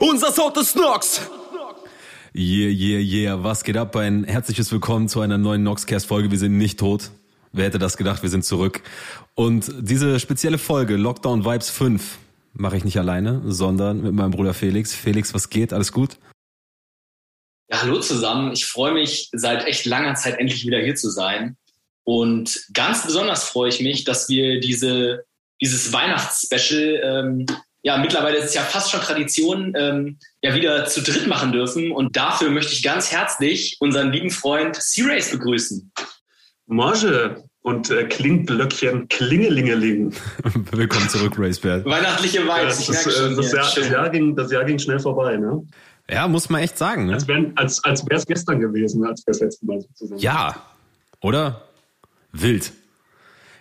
Unser Sound ist Nox! Yeah, yeah, yeah. Was geht ab? Ein herzliches Willkommen zu einer neuen Noxcast-Folge. Wir sind nicht tot. Wer hätte das gedacht? Wir sind zurück. Und diese spezielle Folge, Lockdown Vibes 5, mache ich nicht alleine, sondern mit meinem Bruder Felix. Felix, was geht? Alles gut? Ja, hallo zusammen. Ich freue mich seit echt langer Zeit endlich wieder hier zu sein. Und ganz besonders freue ich mich, dass wir diese, dieses Weihnachtsspecial ähm, ja, mittlerweile ist es ja fast schon Tradition, ähm, ja wieder zu dritt machen dürfen. Und dafür möchte ich ganz herzlich unseren lieben Freund C-Race begrüßen. Marge und äh, Klingglöckchen Klingelingeling. Willkommen zurück, Racebert. Weihnachtliche Vibes, ich merke schon. Das, Jahr, das, Jahr ging, das Jahr ging schnell vorbei, ne? Ja, muss man echt sagen. Ne? Als, wär, als, als wäre es gestern gewesen, als wir das letzte Mal so zusammen Ja, oder? Wild.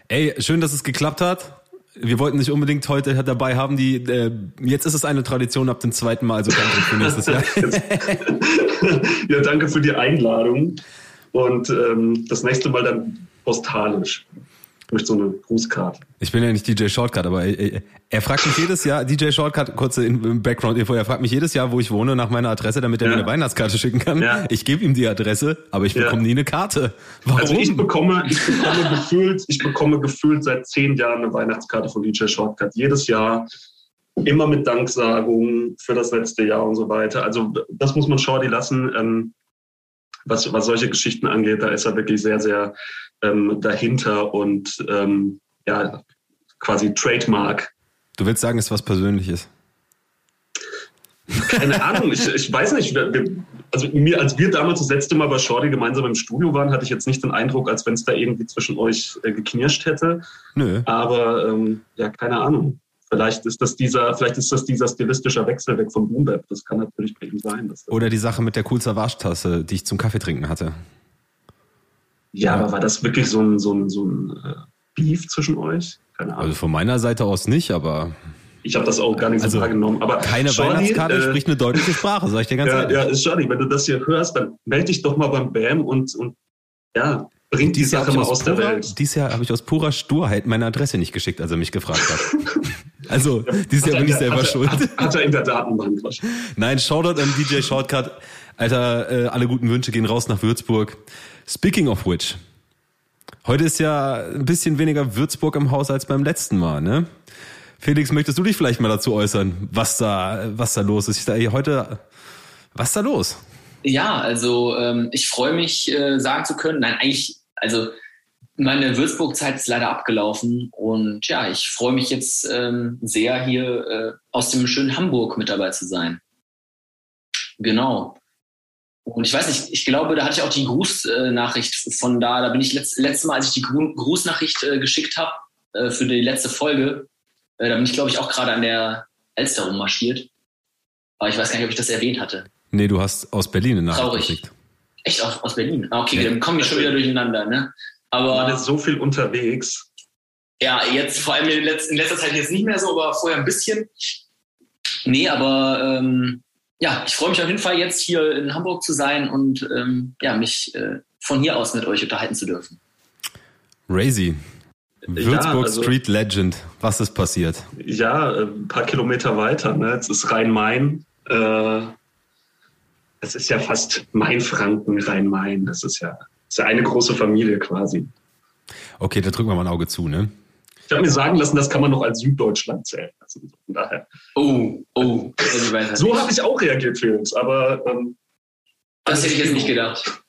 Ey, schön, dass es geklappt hat wir wollten nicht unbedingt heute dabei haben. Die, äh, jetzt ist es eine Tradition ab dem zweiten Mal, also danke für nächstes Jahr. ja, danke für die Einladung. Und ähm, das nächste Mal dann postalisch durch so eine Grußkarte. Ich bin ja nicht DJ Shortcut, aber er, er fragt mich jedes Jahr, DJ Shortcut, kurze Background-Info, er fragt mich jedes Jahr, wo ich wohne, nach meiner Adresse, damit er ja. mir eine Weihnachtskarte schicken kann. Ja. Ich gebe ihm die Adresse, aber ich bekomme ja. nie eine Karte. Warum? Also ich bekomme, ich bekomme gefühlt, ich bekomme gefühlt seit zehn Jahren eine Weihnachtskarte von DJ Shortcut. Jedes Jahr. Immer mit Danksagung für das letzte Jahr und so weiter. Also das muss man Shorty lassen. Ähm, was, was solche Geschichten angeht, da ist er wirklich sehr, sehr ähm, dahinter und ähm, ja, quasi Trademark. Du willst sagen, es ist was Persönliches? Keine Ahnung, ich, ich weiß nicht. Wir, also mir, als wir damals das letzte Mal bei Shorty gemeinsam im Studio waren, hatte ich jetzt nicht den Eindruck, als wenn es da irgendwie zwischen euch äh, geknirscht hätte. Nö. Aber ähm, ja, keine Ahnung. Vielleicht ist das dieser, vielleicht ist das dieser stilistische Wechsel weg vom Boom Das kann natürlich bei ihm sein. Oder die Sache mit der coolster Waschtasse, die ich zum Kaffee trinken hatte. Ja, aber war das wirklich so ein, so ein, so ein äh, Beef zwischen euch? Keine Ahnung. Also von meiner Seite aus nicht, aber. Ich habe das auch gar nicht also so wahrgenommen. Aber keine Johnny, Weihnachtskarte äh, spricht eine deutliche Sprache, sag ich dir ganz ja, ehrlich. Ja, Johnny, wenn du das hier hörst, dann melde dich doch mal beim BAM und, und ja, bring die Sache mal aus, der Welt. Dieses Jahr habe ich aus purer Sturheit meine Adresse nicht geschickt, als er mich gefragt hat. also, dieses Jahr bin ich selber hat schuld. Hat, hat, er in der Datenbank wahrscheinlich. Nein, Shoutout an DJ Shortcut. Alter, äh, alle guten Wünsche gehen raus nach Würzburg. Speaking of which, Heute ist ja ein bisschen weniger Würzburg im Haus als beim letzten Mal, ne? Felix, möchtest du dich vielleicht mal dazu äußern, was da, was da los ist? Ich sage, heute, was da los? Ja, also ähm, ich freue mich, äh, sagen zu können, nein, eigentlich, also meine Würzburg-Zeit ist leider abgelaufen und ja, ich freue mich jetzt ähm, sehr, hier äh, aus dem schönen Hamburg mit dabei zu sein. Genau. Und ich weiß nicht, ich glaube, da hatte ich auch die Grußnachricht von da. Da bin ich letzt, letztes Mal, als ich die Grußnachricht äh, geschickt habe äh, für die letzte Folge, äh, da bin ich, glaube ich, auch gerade an der Elster rummarschiert. Aber ich weiß gar nicht, ob ich das erwähnt hatte. Nee, du hast aus Berlin eine Nachricht Traurig. geschickt. Echt aus, aus Berlin? Ah, okay, ja. dann kommen wir schon wieder durcheinander, ne? Aber. Man ist so viel unterwegs. Ja, jetzt vor allem in letzter, in letzter Zeit jetzt nicht mehr so, aber vorher ein bisschen. Nee, aber ähm, ja, ich freue mich auf jeden Fall jetzt hier in Hamburg zu sein und ähm, ja, mich äh, von hier aus mit euch unterhalten zu dürfen. Razy, Würzburg ja, also, Street Legend, was ist passiert? Ja, äh, ein paar Kilometer weiter, ne? Jetzt ist Rhein-Main. Äh, es ist ja fast Main-Franken, Rhein-Main. Das ist ja, das ist ja eine große Familie quasi. Okay, da drücken wir mal ein Auge zu, ne? Ich habe mir sagen lassen, das kann man noch als Süddeutschland zählen. Also von daher. Oh, oh. so habe ich auch reagiert, Felix. Aber ähm, das hätte ich jetzt nicht gedacht.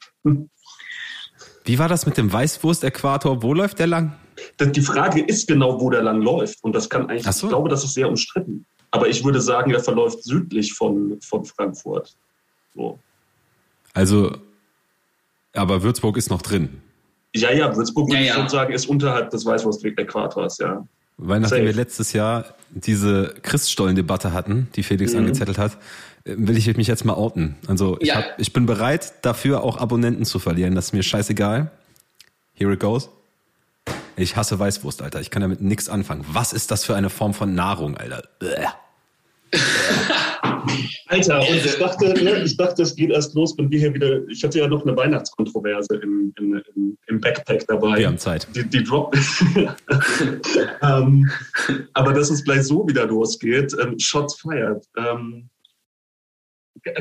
Wie war das mit dem Weißwurst-Äquator? Wo läuft der lang? Die Frage ist genau, wo der lang läuft. Und das kann eigentlich, so. ich glaube, das ist sehr umstritten. Aber ich würde sagen, er verläuft südlich von, von Frankfurt. So. Also, aber Würzburg ist noch drin. Ja, ja, Würzburg würde ja, ich schon sagen, ist unterhalb des Weißwurst-Äquators, ja. Weil nachdem Safe. wir letztes Jahr diese Christstollen-Debatte hatten, die Felix mhm. angezettelt hat, äh, will ich mich jetzt mal outen. Also ich, ja. hab, ich bin bereit, dafür auch Abonnenten zu verlieren. Das ist mir scheißegal. Here it goes. Ich hasse Weißwurst, Alter. Ich kann damit nichts anfangen. Was ist das für eine Form von Nahrung, Alter? Alter, und ich dachte, ne, ich dachte, es geht erst los, wenn wir hier wieder. Ich hatte ja noch eine Weihnachtskontroverse im, im, im Backpack dabei. Wir haben Zeit. Die, die Drop. ähm, aber dass es gleich so wieder losgeht, ähm, Shots fired. Ähm,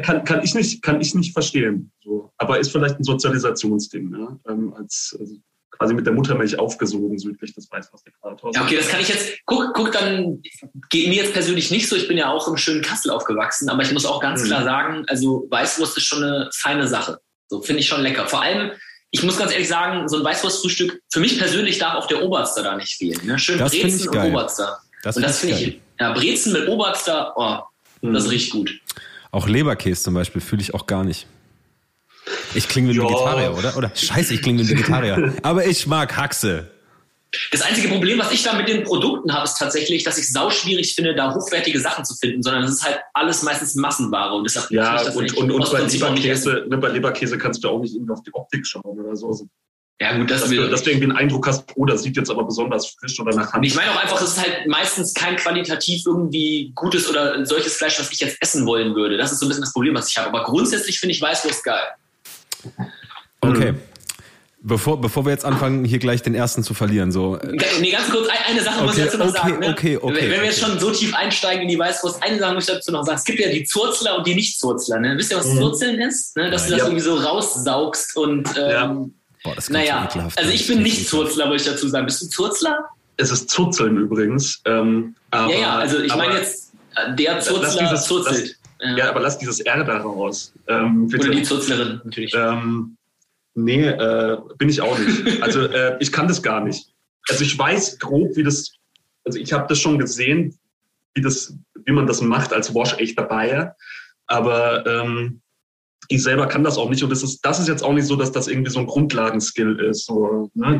kann, kann, ich nicht, kann ich nicht verstehen. So. Aber ist vielleicht ein Sozialisationsding. Ne? Ähm, als, also quasi mit der Muttermilch aufgesogen südlich des Weißwurst-Äquators. Ja, okay, das kann ich jetzt, guck, guck, dann geht mir jetzt persönlich nicht so. Ich bin ja auch im schönen Kassel aufgewachsen, aber ich muss auch ganz mhm. klar sagen, also Weißwurst ist schon eine feine Sache. So finde ich schon lecker. Vor allem, ich muss ganz ehrlich sagen, so ein Weißwurstfrühstück, für mich persönlich darf auch der Oberster da nicht fehlen. Ne? Schön das Brezen und Oberster. Das und das finde ich, ja, Brezen mit Oberster, oh, mhm. das riecht gut. Auch Leberkäse zum Beispiel fühle ich auch gar nicht. Ich klinge wie ein Vegetarier, oder? Oder scheiße, ich klinge wie ein Vegetarier. Aber ich mag Haxe. Das einzige Problem, was ich da mit den Produkten habe, ist tatsächlich, dass ich es sau schwierig finde, da hochwertige Sachen zu finden, sondern es ist halt alles meistens Massenware und deshalb ja ich das und, und, und bei Leberkäse, ne, bei Leberkäse kannst du auch nicht irgendwie auf die Optik schauen oder so. Ja, gut, das dass, du, dass du irgendwie einen Eindruck hast, oh, das sieht jetzt aber besonders frisch oder nach Hand. Ich meine auch einfach, es ist halt meistens kein qualitativ irgendwie gutes oder solches Fleisch, was ich jetzt essen wollen würde. Das ist so ein bisschen das Problem, was ich habe. Aber grundsätzlich finde ich Weißwurst geil. Okay. Bevor, bevor wir jetzt anfangen, hier gleich den ersten zu verlieren, so. Nee, ganz kurz, eine Sache muss ich dazu noch okay, sagen. Ne? Okay, okay, Wenn wir okay. jetzt schon so tief einsteigen in die Weißwurst, eine Sache muss ich dazu noch sagen. Es gibt ja die Zurzler und die Nicht-Zurzler. Ne? Wisst ihr, was mhm. Zurzeln ist? Ne? Dass du das ja. irgendwie so raussaugst und. Ähm, ja. Boah, das naja, also ich bin nicht Zurzler, wollte ich dazu sagen. Bist du Zurzler? Es ist Zurzeln übrigens. Ähm, aber, ja, ja, also ich meine jetzt, der Zurzler dieses, zurzelt. Das, ja. aber lass dieses R da raus. Ähm, Oder die Zurzlerin, natürlich. Ähm, Nee, äh, bin ich auch nicht. Also äh, ich kann das gar nicht. Also ich weiß grob, wie das, also ich habe das schon gesehen, wie, das, wie man das macht als waschechter Bayer, aber ähm, ich selber kann das auch nicht und das ist, das ist jetzt auch nicht so, dass das irgendwie so ein Grundlagenskill ist. So, ne?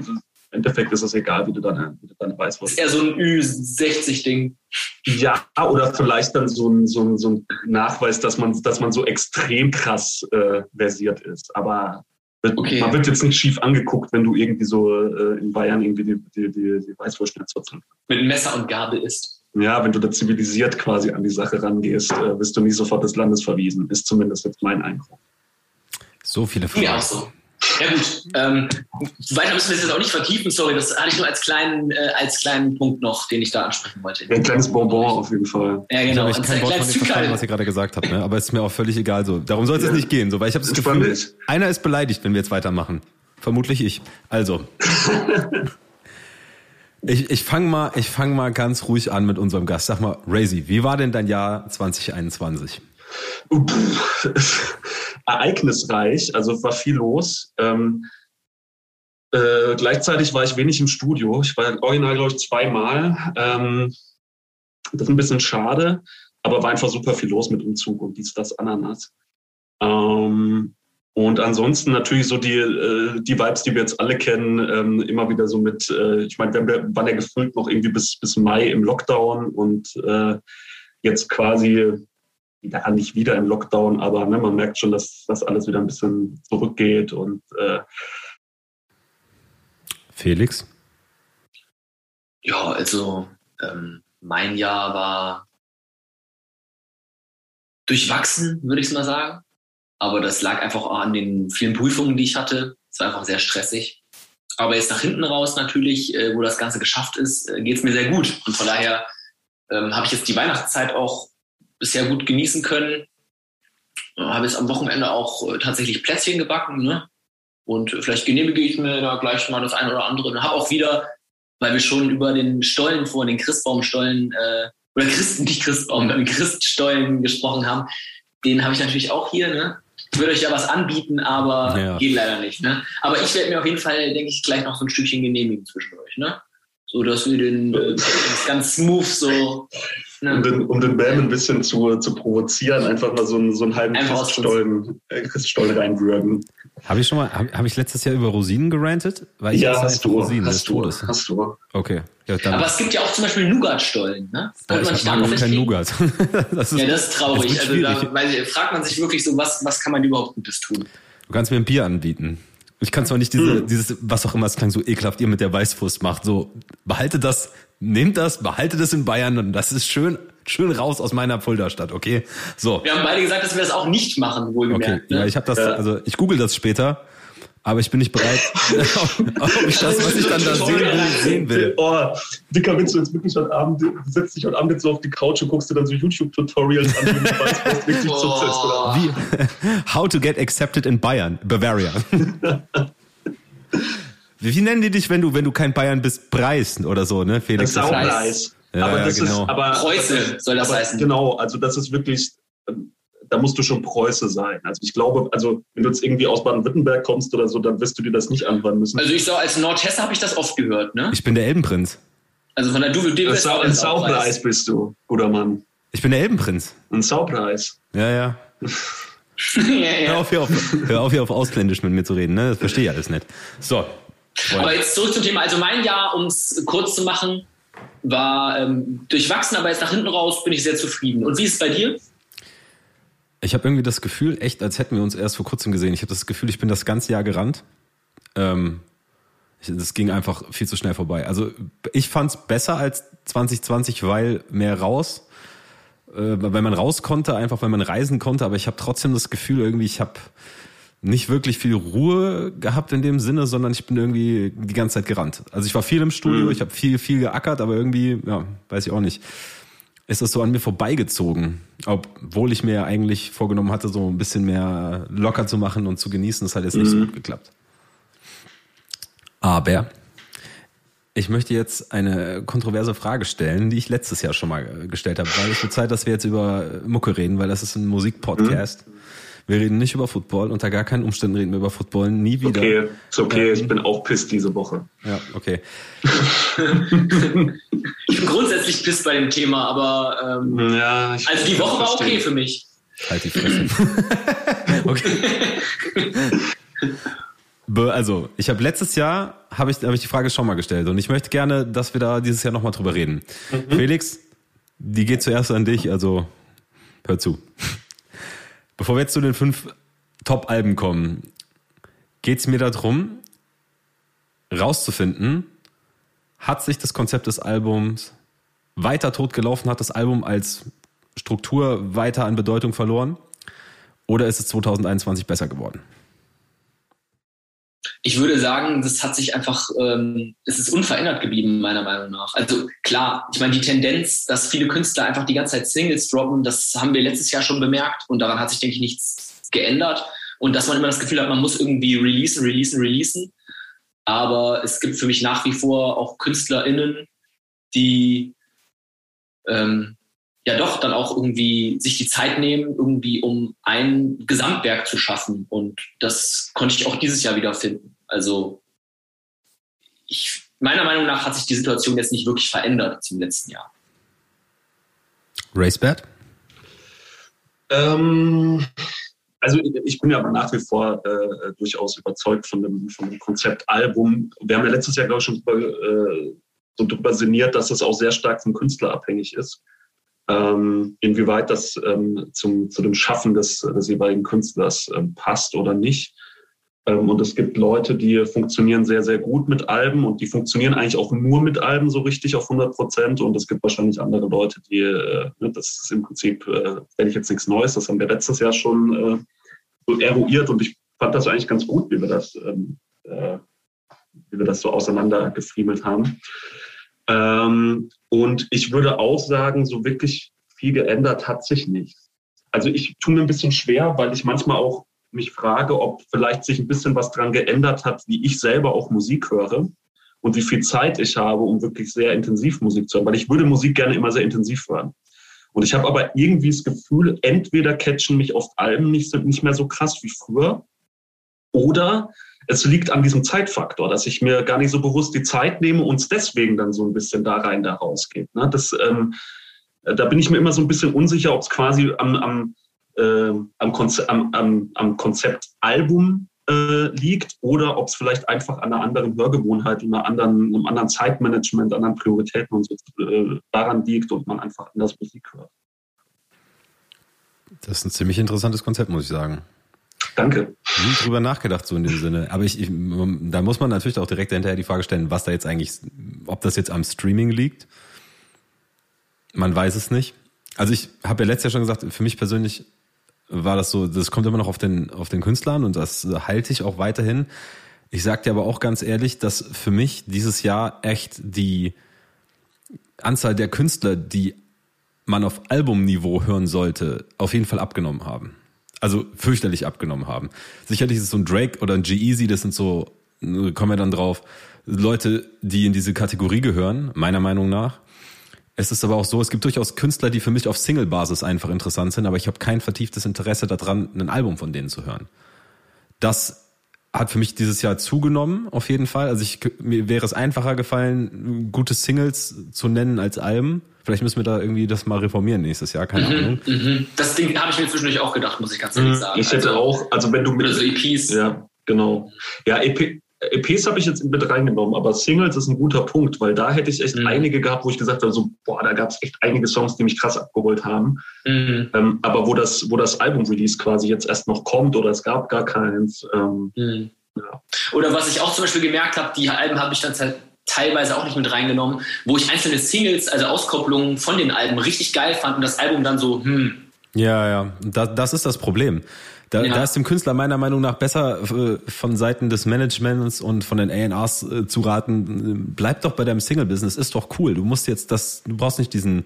Im Endeffekt ist es egal, wie du deine, wie du deine Weißwurst. Ist eher so ein Ü60-Ding. Ja, oder vielleicht dann so ein, so ein, so ein Nachweis, dass man, dass man so extrem krass äh, versiert ist. Aber Okay. Man wird jetzt nicht schief angeguckt, wenn du irgendwie so äh, in Bayern irgendwie die, die, die, die Weißwurstschnitzel Mit Messer und Gabel isst. Ja, wenn du da zivilisiert quasi an die Sache rangehst, äh, wirst du nie sofort des Landes verwiesen. Ist zumindest jetzt mein Eindruck. So viele Fragen. Ja, auch so. Ja gut, ähm, weiter müssen wir es jetzt auch nicht vertiefen, sorry, das hatte ich nur als kleinen, äh, als kleinen Punkt noch, den ich da ansprechen wollte. ein kleines Bonbon auf jeden Fall. Ja, genau. Ich habe kein Wort von dem verstanden, was ihr gerade gesagt habt, ne? aber es ist mir auch völlig egal so. Darum soll es ja. jetzt nicht gehen, so, weil ich habe das Gefühl, Spannend. einer ist beleidigt, wenn wir jetzt weitermachen. Vermutlich ich. Also. ich ich fange mal, fang mal ganz ruhig an mit unserem Gast. Sag mal, Razy, wie war denn dein Jahr 2021? Ereignisreich, also war viel los. Ähm, äh, gleichzeitig war ich wenig im Studio. Ich war original, glaube ich, zweimal. Ähm, das ist ein bisschen schade, aber war einfach super viel los mit Umzug und dies, das, Ananas. Ähm, und ansonsten natürlich so die, äh, die Vibes, die wir jetzt alle kennen, ähm, immer wieder so mit, äh, ich meine, wir waren ja gefühlt noch irgendwie bis, bis Mai im Lockdown und äh, jetzt quasi ja, nicht wieder im Lockdown, aber ne, man merkt schon, dass das alles wieder ein bisschen zurückgeht und äh Felix? Ja, also ähm, mein Jahr war durchwachsen, würde ich es mal sagen. Aber das lag einfach auch an den vielen Prüfungen, die ich hatte. Es war einfach sehr stressig. Aber jetzt nach hinten raus natürlich, äh, wo das Ganze geschafft ist, äh, geht es mir sehr gut. Und von daher ähm, habe ich jetzt die Weihnachtszeit auch bisher gut genießen können. Habe jetzt am Wochenende auch äh, tatsächlich Plätzchen gebacken. Ne? Und vielleicht genehmige ich mir da gleich mal das eine oder andere. Und habe auch wieder, weil wir schon über den Stollen vor, den Christbaumstollen, äh, oder Christen, nicht Christbaum, den Christstollen gesprochen haben, den habe ich natürlich auch hier. Ne? Ich würde euch ja was anbieten, aber ja. geht leider nicht. Ne? Aber ich werde mir auf jeden Fall, denke ich, gleich noch so ein Stückchen genehmigen zwischen euch. Ne? So dass wir den äh, ganz smooth so ja. Um, den, um den Bam ein bisschen zu, zu provozieren, einfach mal so einen, so einen halben Christstollen, äh, Christstollen reinwürgen. Habe ich schon mal, habe hab ich letztes Jahr über Rosinen gerantet? Weil ich ja, hast du, Rosinen hast du, hast du. Okay. Ja, dann. Aber es gibt ja auch zum Beispiel Nougatstollen, ne? Boah, ich mag kein Nougat. das ist, ja, das ist traurig. Das ist also da weil, fragt man sich wirklich so, was, was kann man überhaupt Gutes tun? Du kannst mir ein Bier anbieten. Ich kann zwar nicht diese, hm. dieses, was auch immer, es klang so ekelhaft, ihr mit der Weißwurst macht. So, behalte das, nehmt das, behalte das in Bayern und das ist schön, schön raus aus meiner Fulda-Stadt, okay? So. Wir haben beide gesagt, dass wir das auch nicht machen, wohlgemerkt. Okay, ne? ja, ich habe das, also ich google das später, aber ich bin nicht bereit, ob ich das, was ich dann da sehen will, sehen will. Oh, Dicker, wenn du jetzt wirklich heute Abend, du setzt dich heute Abend jetzt so auf die Couch und guckst dir dann so YouTube-Tutorials an, wie du weißt, was richtig oh. Wie, How to get accepted in Bayern, Bavaria. wie nennen die dich, wenn du, wenn du kein Bayern bist, Preis oder so, ne, Felix? Saupreis. Ja, aber das genau. ist, aber, Preuße soll das aber, heißen. Genau, also das ist wirklich, ähm, da musst du schon Preuße sein. Also ich glaube, also wenn du jetzt irgendwie aus Baden-Württemberg kommst oder so, dann wirst du dir das nicht anhören müssen. Also ich sage, als Nordhesse habe ich das oft gehört, ne? Ich bin der Elbenprinz. Also von der du, du bist Sau, ein Saupreis bist du, guter Mann. Ich bin der Elbenprinz. Ein Saupreis. Ja, ja. ja, ja. Hör auf, hier auf, hör auf, hier auf Ausländisch mit mir zu reden, ne? Das verstehe ich alles nicht. So. Aber jetzt zurück zum Thema. Also mein Jahr, um es kurz zu machen, war ähm, durchwachsen, aber jetzt nach hinten raus bin ich sehr zufrieden. Und wie ist es bei dir? Ich habe irgendwie das Gefühl, echt, als hätten wir uns erst vor kurzem gesehen. Ich habe das Gefühl, ich bin das ganze Jahr gerannt. Ähm, das ging einfach viel zu schnell vorbei. Also ich fand es besser als 2020, weil mehr raus, äh, weil man raus konnte, einfach weil man reisen konnte. Aber ich habe trotzdem das Gefühl, irgendwie, ich habe nicht wirklich viel Ruhe gehabt in dem Sinne, sondern ich bin irgendwie die ganze Zeit gerannt. Also ich war viel im Studio, mhm. ich habe viel, viel geackert, aber irgendwie, ja, weiß ich auch nicht ist das so an mir vorbeigezogen. Obwohl ich mir eigentlich vorgenommen hatte, so ein bisschen mehr locker zu machen und zu genießen. Das hat jetzt nicht mhm. so gut geklappt. Aber ich möchte jetzt eine kontroverse Frage stellen, die ich letztes Jahr schon mal gestellt habe, weil es wird Zeit, dass wir jetzt über Mucke reden, weil das ist ein Musikpodcast. Mhm. Wir reden nicht über Football, unter gar keinen Umständen reden wir über Football, nie wieder. Okay, ist okay, ähm, ich bin auch pisst diese Woche. Ja, okay. ich bin grundsätzlich pisst bei dem Thema, aber ähm, ja, also die Woche war okay für mich. Halt die Fresse. okay. Also, ich habe letztes Jahr habe ich, hab ich die Frage schon mal gestellt und ich möchte gerne, dass wir da dieses Jahr nochmal drüber reden. Mhm. Felix, die geht zuerst an dich, also hör zu. Bevor wir jetzt zu den fünf Top-Alben kommen, geht es mir darum, rauszufinden, hat sich das Konzept des Albums weiter totgelaufen, hat das Album als Struktur weiter an Bedeutung verloren oder ist es 2021 besser geworden? Ich würde sagen, das hat sich einfach, ähm, es ist unverändert geblieben, meiner Meinung nach. Also klar, ich meine, die Tendenz, dass viele Künstler einfach die ganze Zeit Singles droppen, das haben wir letztes Jahr schon bemerkt und daran hat sich, denke ich, nichts geändert. Und dass man immer das Gefühl hat, man muss irgendwie releasen, releasen, releasen. Aber es gibt für mich nach wie vor auch KünstlerInnen, die ähm, ja doch dann auch irgendwie sich die Zeit nehmen, irgendwie um ein Gesamtwerk zu schaffen. Und das konnte ich auch dieses Jahr wieder finden. Also ich, meiner Meinung nach hat sich die Situation jetzt nicht wirklich verändert zum letzten Jahr. Racebert? Ähm, also ich bin ja nach wie vor äh, durchaus überzeugt von dem, von dem Konzept Album. Wir haben ja letztes Jahr, glaube ich, schon äh, so drüber sinniert, dass es auch sehr stark vom Künstler abhängig ist ähm, inwieweit das ähm, zum, zu dem Schaffen des, des jeweiligen Künstlers ähm, passt oder nicht. Ähm, und es gibt Leute, die funktionieren sehr, sehr gut mit Alben und die funktionieren eigentlich auch nur mit Alben so richtig auf 100 Prozent. Und es gibt wahrscheinlich andere Leute, die, äh, ne, das ist im Prinzip, äh, wenn ich jetzt nichts Neues, das haben wir letztes Jahr schon äh, so eruiert und ich fand das eigentlich ganz gut, wie wir das, ähm, äh, wie wir das so auseinandergefriemelt haben. Ähm, und ich würde auch sagen, so wirklich viel geändert hat sich nicht. Also ich tue mir ein bisschen schwer, weil ich manchmal auch mich frage, ob vielleicht sich ein bisschen was dran geändert hat, wie ich selber auch Musik höre und wie viel Zeit ich habe, um wirklich sehr intensiv Musik zu hören. Weil ich würde Musik gerne immer sehr intensiv hören. Und ich habe aber irgendwie das Gefühl, entweder catchen mich oft Alben nicht, nicht mehr so krass wie früher oder es liegt an diesem Zeitfaktor, dass ich mir gar nicht so bewusst die Zeit nehme und es deswegen dann so ein bisschen da rein, da rausgeht. Ne? Das, ähm, da bin ich mir immer so ein bisschen unsicher, ob es quasi am, am, äh, am, Konzept, am, am, am Konzept Album äh, liegt oder ob es vielleicht einfach an einer anderen Hörgewohnheit, einer anderen, einem anderen Zeitmanagement, anderen Prioritäten und so äh, daran liegt und man einfach anders Musik hört. Das ist ein ziemlich interessantes Konzept, muss ich sagen. Danke. Nie drüber nachgedacht, so in dem Sinne. Aber ich, ich, da muss man natürlich auch direkt hinterher die Frage stellen, was da jetzt eigentlich, ob das jetzt am Streaming liegt. Man weiß es nicht. Also ich habe ja letztes Jahr schon gesagt, für mich persönlich war das so, das kommt immer noch auf den, auf den Künstlern und das halte ich auch weiterhin. Ich sag dir aber auch ganz ehrlich, dass für mich dieses Jahr echt die Anzahl der Künstler, die man auf Albumniveau hören sollte, auf jeden Fall abgenommen haben. Also fürchterlich abgenommen haben. Sicherlich ist es so ein Drake oder ein G-Eazy, das sind so, kommen wir dann drauf, Leute, die in diese Kategorie gehören, meiner Meinung nach. Es ist aber auch so, es gibt durchaus Künstler, die für mich auf Single-Basis einfach interessant sind, aber ich habe kein vertieftes Interesse daran, ein Album von denen zu hören. Das hat für mich dieses Jahr zugenommen, auf jeden Fall. Also ich, mir wäre es einfacher gefallen, gute Singles zu nennen als Alben. Vielleicht müssen wir da irgendwie das mal reformieren nächstes Jahr, keine mhm, Ahnung. Mhm. Das Ding habe ich mir zwischendurch auch gedacht, muss ich ganz ehrlich mhm. sagen. Ich hätte also, auch, also wenn du mit so EPs. Ja, genau. Ja, EP, EPs habe ich jetzt mit reingenommen, aber Singles ist ein guter Punkt, weil da hätte ich echt mhm. einige gehabt, wo ich gesagt habe, so, boah, da gab es echt einige Songs, die mich krass abgeholt haben. Mhm. Ähm, aber wo das, wo das Album-Release quasi jetzt erst noch kommt oder es gab gar keins. Ähm, mhm. ja. Oder was ich auch zum Beispiel gemerkt habe, die Alben habe ich dann teilweise auch nicht mit reingenommen, wo ich einzelne Singles, also Auskopplungen von den Alben richtig geil fand und das Album dann so, hm. Ja, ja, das, das ist das Problem. Da, ja. da ist dem Künstler meiner Meinung nach besser äh, von Seiten des Managements und von den A&Rs äh, zu raten, bleib doch bei deinem Single-Business, ist doch cool. Du musst jetzt das, du brauchst nicht diesen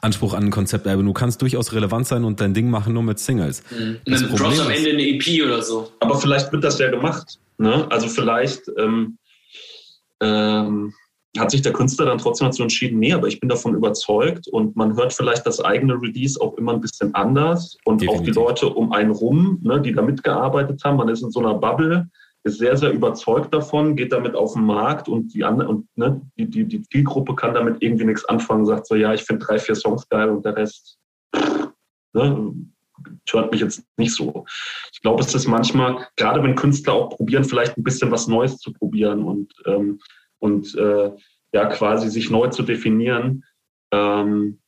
Anspruch an ein Konzeptalbum. Du kannst durchaus relevant sein und dein Ding machen nur mit Singles. Mhm. Und dann droppst am Ende eine EP oder so. Aber vielleicht wird das ja gemacht. Ne? Also vielleicht ähm, ähm, hat sich der Künstler dann trotzdem dazu entschieden, nee, aber ich bin davon überzeugt und man hört vielleicht das eigene Release auch immer ein bisschen anders und Definitiv. auch die Leute um einen rum, ne, die da mitgearbeitet haben, man ist in so einer Bubble, ist sehr, sehr überzeugt davon, geht damit auf den Markt und die andere, und ne, die, die, die Zielgruppe kann damit irgendwie nichts anfangen, sagt so, ja, ich finde drei, vier Songs geil und der Rest ne, hört mich jetzt nicht so. Ich glaube, es ist manchmal, gerade wenn Künstler auch probieren, vielleicht ein bisschen was Neues zu probieren und ähm, und äh, ja quasi sich neu zu definieren, ähm,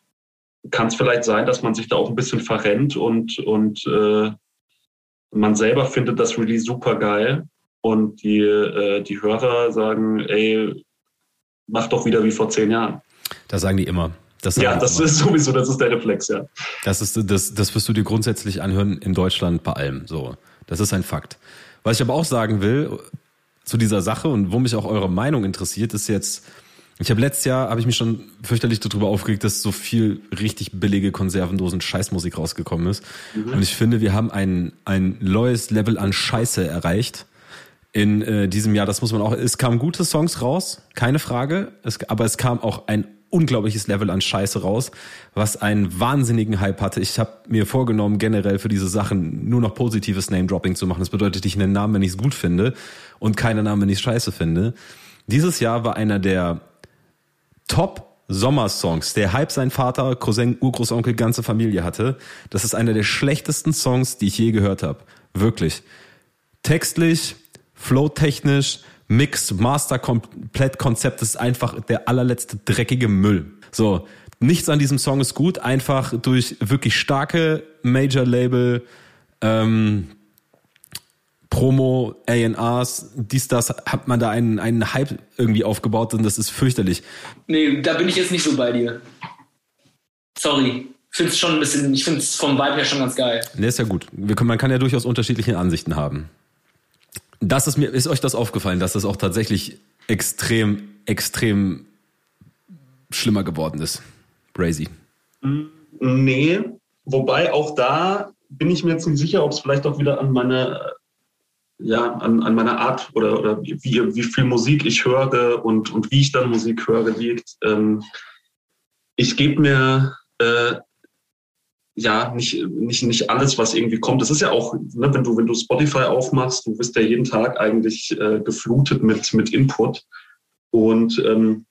kann es vielleicht sein, dass man sich da auch ein bisschen verrennt und, und äh, man selber findet das Release super geil und die, äh, die Hörer sagen, ey, mach doch wieder wie vor zehn Jahren. Das sagen die immer. Das ja, das immer. ist sowieso, das ist der Reflex, ja. Das ist, das, das wirst du dir grundsätzlich anhören in Deutschland bei allem, so. Das ist ein Fakt. Was ich aber auch sagen will, zu dieser Sache und wo mich auch eure Meinung interessiert, ist jetzt, ich habe letztes Jahr, habe ich mich schon fürchterlich darüber aufgeregt, dass so viel richtig billige Konservendosen Scheißmusik rausgekommen ist. Mhm. Und ich finde, wir haben ein, ein neues Level an Scheiße erreicht in äh, diesem Jahr. Das muss man auch, es kamen gute Songs raus, keine Frage, es, aber es kam auch ein unglaubliches Level an Scheiße raus, was einen wahnsinnigen Hype hatte. Ich habe mir vorgenommen, generell für diese Sachen nur noch positives Name-Dropping zu machen. Das bedeutet, ich nenne Namen, wenn ich es gut finde und keine Namen, wenn ich scheiße finde. Dieses Jahr war einer der Top Sommersongs, der Hype sein Vater, Cousin, Urgroßonkel, ganze Familie hatte. Das ist einer der schlechtesten Songs, die ich je gehört habe. Wirklich. Textlich, flowtechnisch, Mix, Master, komplett Konzept ist einfach der allerletzte dreckige Müll. So, nichts an diesem Song ist gut, einfach durch wirklich starke Major-Label, ähm, Promo, A&Rs, dies, das, hat man da einen, einen Hype irgendwie aufgebaut und das ist fürchterlich. Nee, da bin ich jetzt nicht so bei dir. Sorry. Ich finde es schon ein bisschen, ich finde es vom Vibe her schon ganz geil. Nee, ist ja gut. Können, man kann ja durchaus unterschiedliche Ansichten haben. Das ist mir, ist euch das aufgefallen, dass das auch tatsächlich extrem, extrem schlimmer geworden ist? Brazy. Nee, wobei auch da bin ich mir jetzt nicht sicher, ob es vielleicht auch wieder an meine, ja, an, an meiner Art oder, oder wie, wie viel Musik ich höre und, und wie ich dann Musik höre liegt. Ähm, ich gebe mir äh, ja, nicht, nicht, nicht alles, was irgendwie kommt. Das ist ja auch, ne, wenn du, wenn du Spotify aufmachst, du wirst ja jeden Tag eigentlich äh, geflutet mit, mit Input. Und ähm,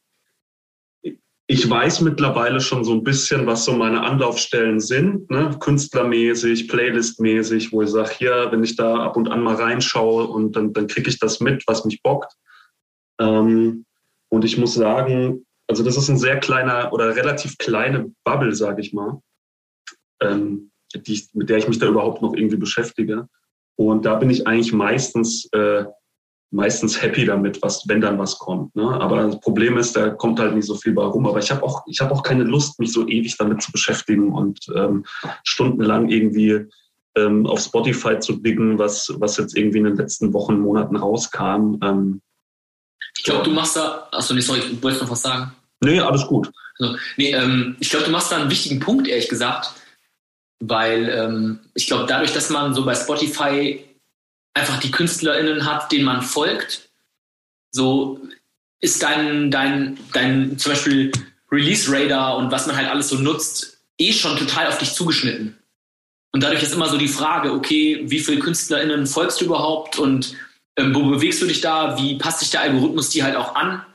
ich weiß mittlerweile schon so ein bisschen, was so meine Anlaufstellen sind, ne? künstlermäßig, playlistmäßig, wo ich sage, hier, wenn ich da ab und an mal reinschaue und dann, dann kriege ich das mit, was mich bockt. Ähm, und ich muss sagen, also das ist ein sehr kleiner oder relativ kleine Bubble, sage ich mal ähm, die, mit der ich mich da überhaupt noch irgendwie beschäftige. Und da bin ich eigentlich meistens, äh, meistens happy damit, was, wenn dann was kommt. Ne? Aber das Problem ist, da kommt halt nicht so viel bei rum. Aber ich habe auch, ich habe auch keine Lust, mich so ewig damit zu beschäftigen und ähm, stundenlang irgendwie ähm, auf Spotify zu diggen, was, was jetzt irgendwie in den letzten Wochen, Monaten rauskam. Ähm, ich glaube, du machst da, achso, nee, sorry, ich wollte noch was sagen. Nee, alles gut. Also, nee, ähm, ich glaube, du machst da einen wichtigen Punkt, ehrlich gesagt, weil ähm, ich glaube, dadurch, dass man so bei Spotify einfach die KünstlerInnen hat, denen man folgt, so ist dein, dein, dein zum Beispiel Release Radar und was man halt alles so nutzt, eh schon total auf dich zugeschnitten. Und dadurch ist immer so die Frage, okay, wie viele KünstlerInnen folgst du überhaupt und ähm, wo bewegst du dich da? Wie passt sich der Algorithmus dir halt auch an?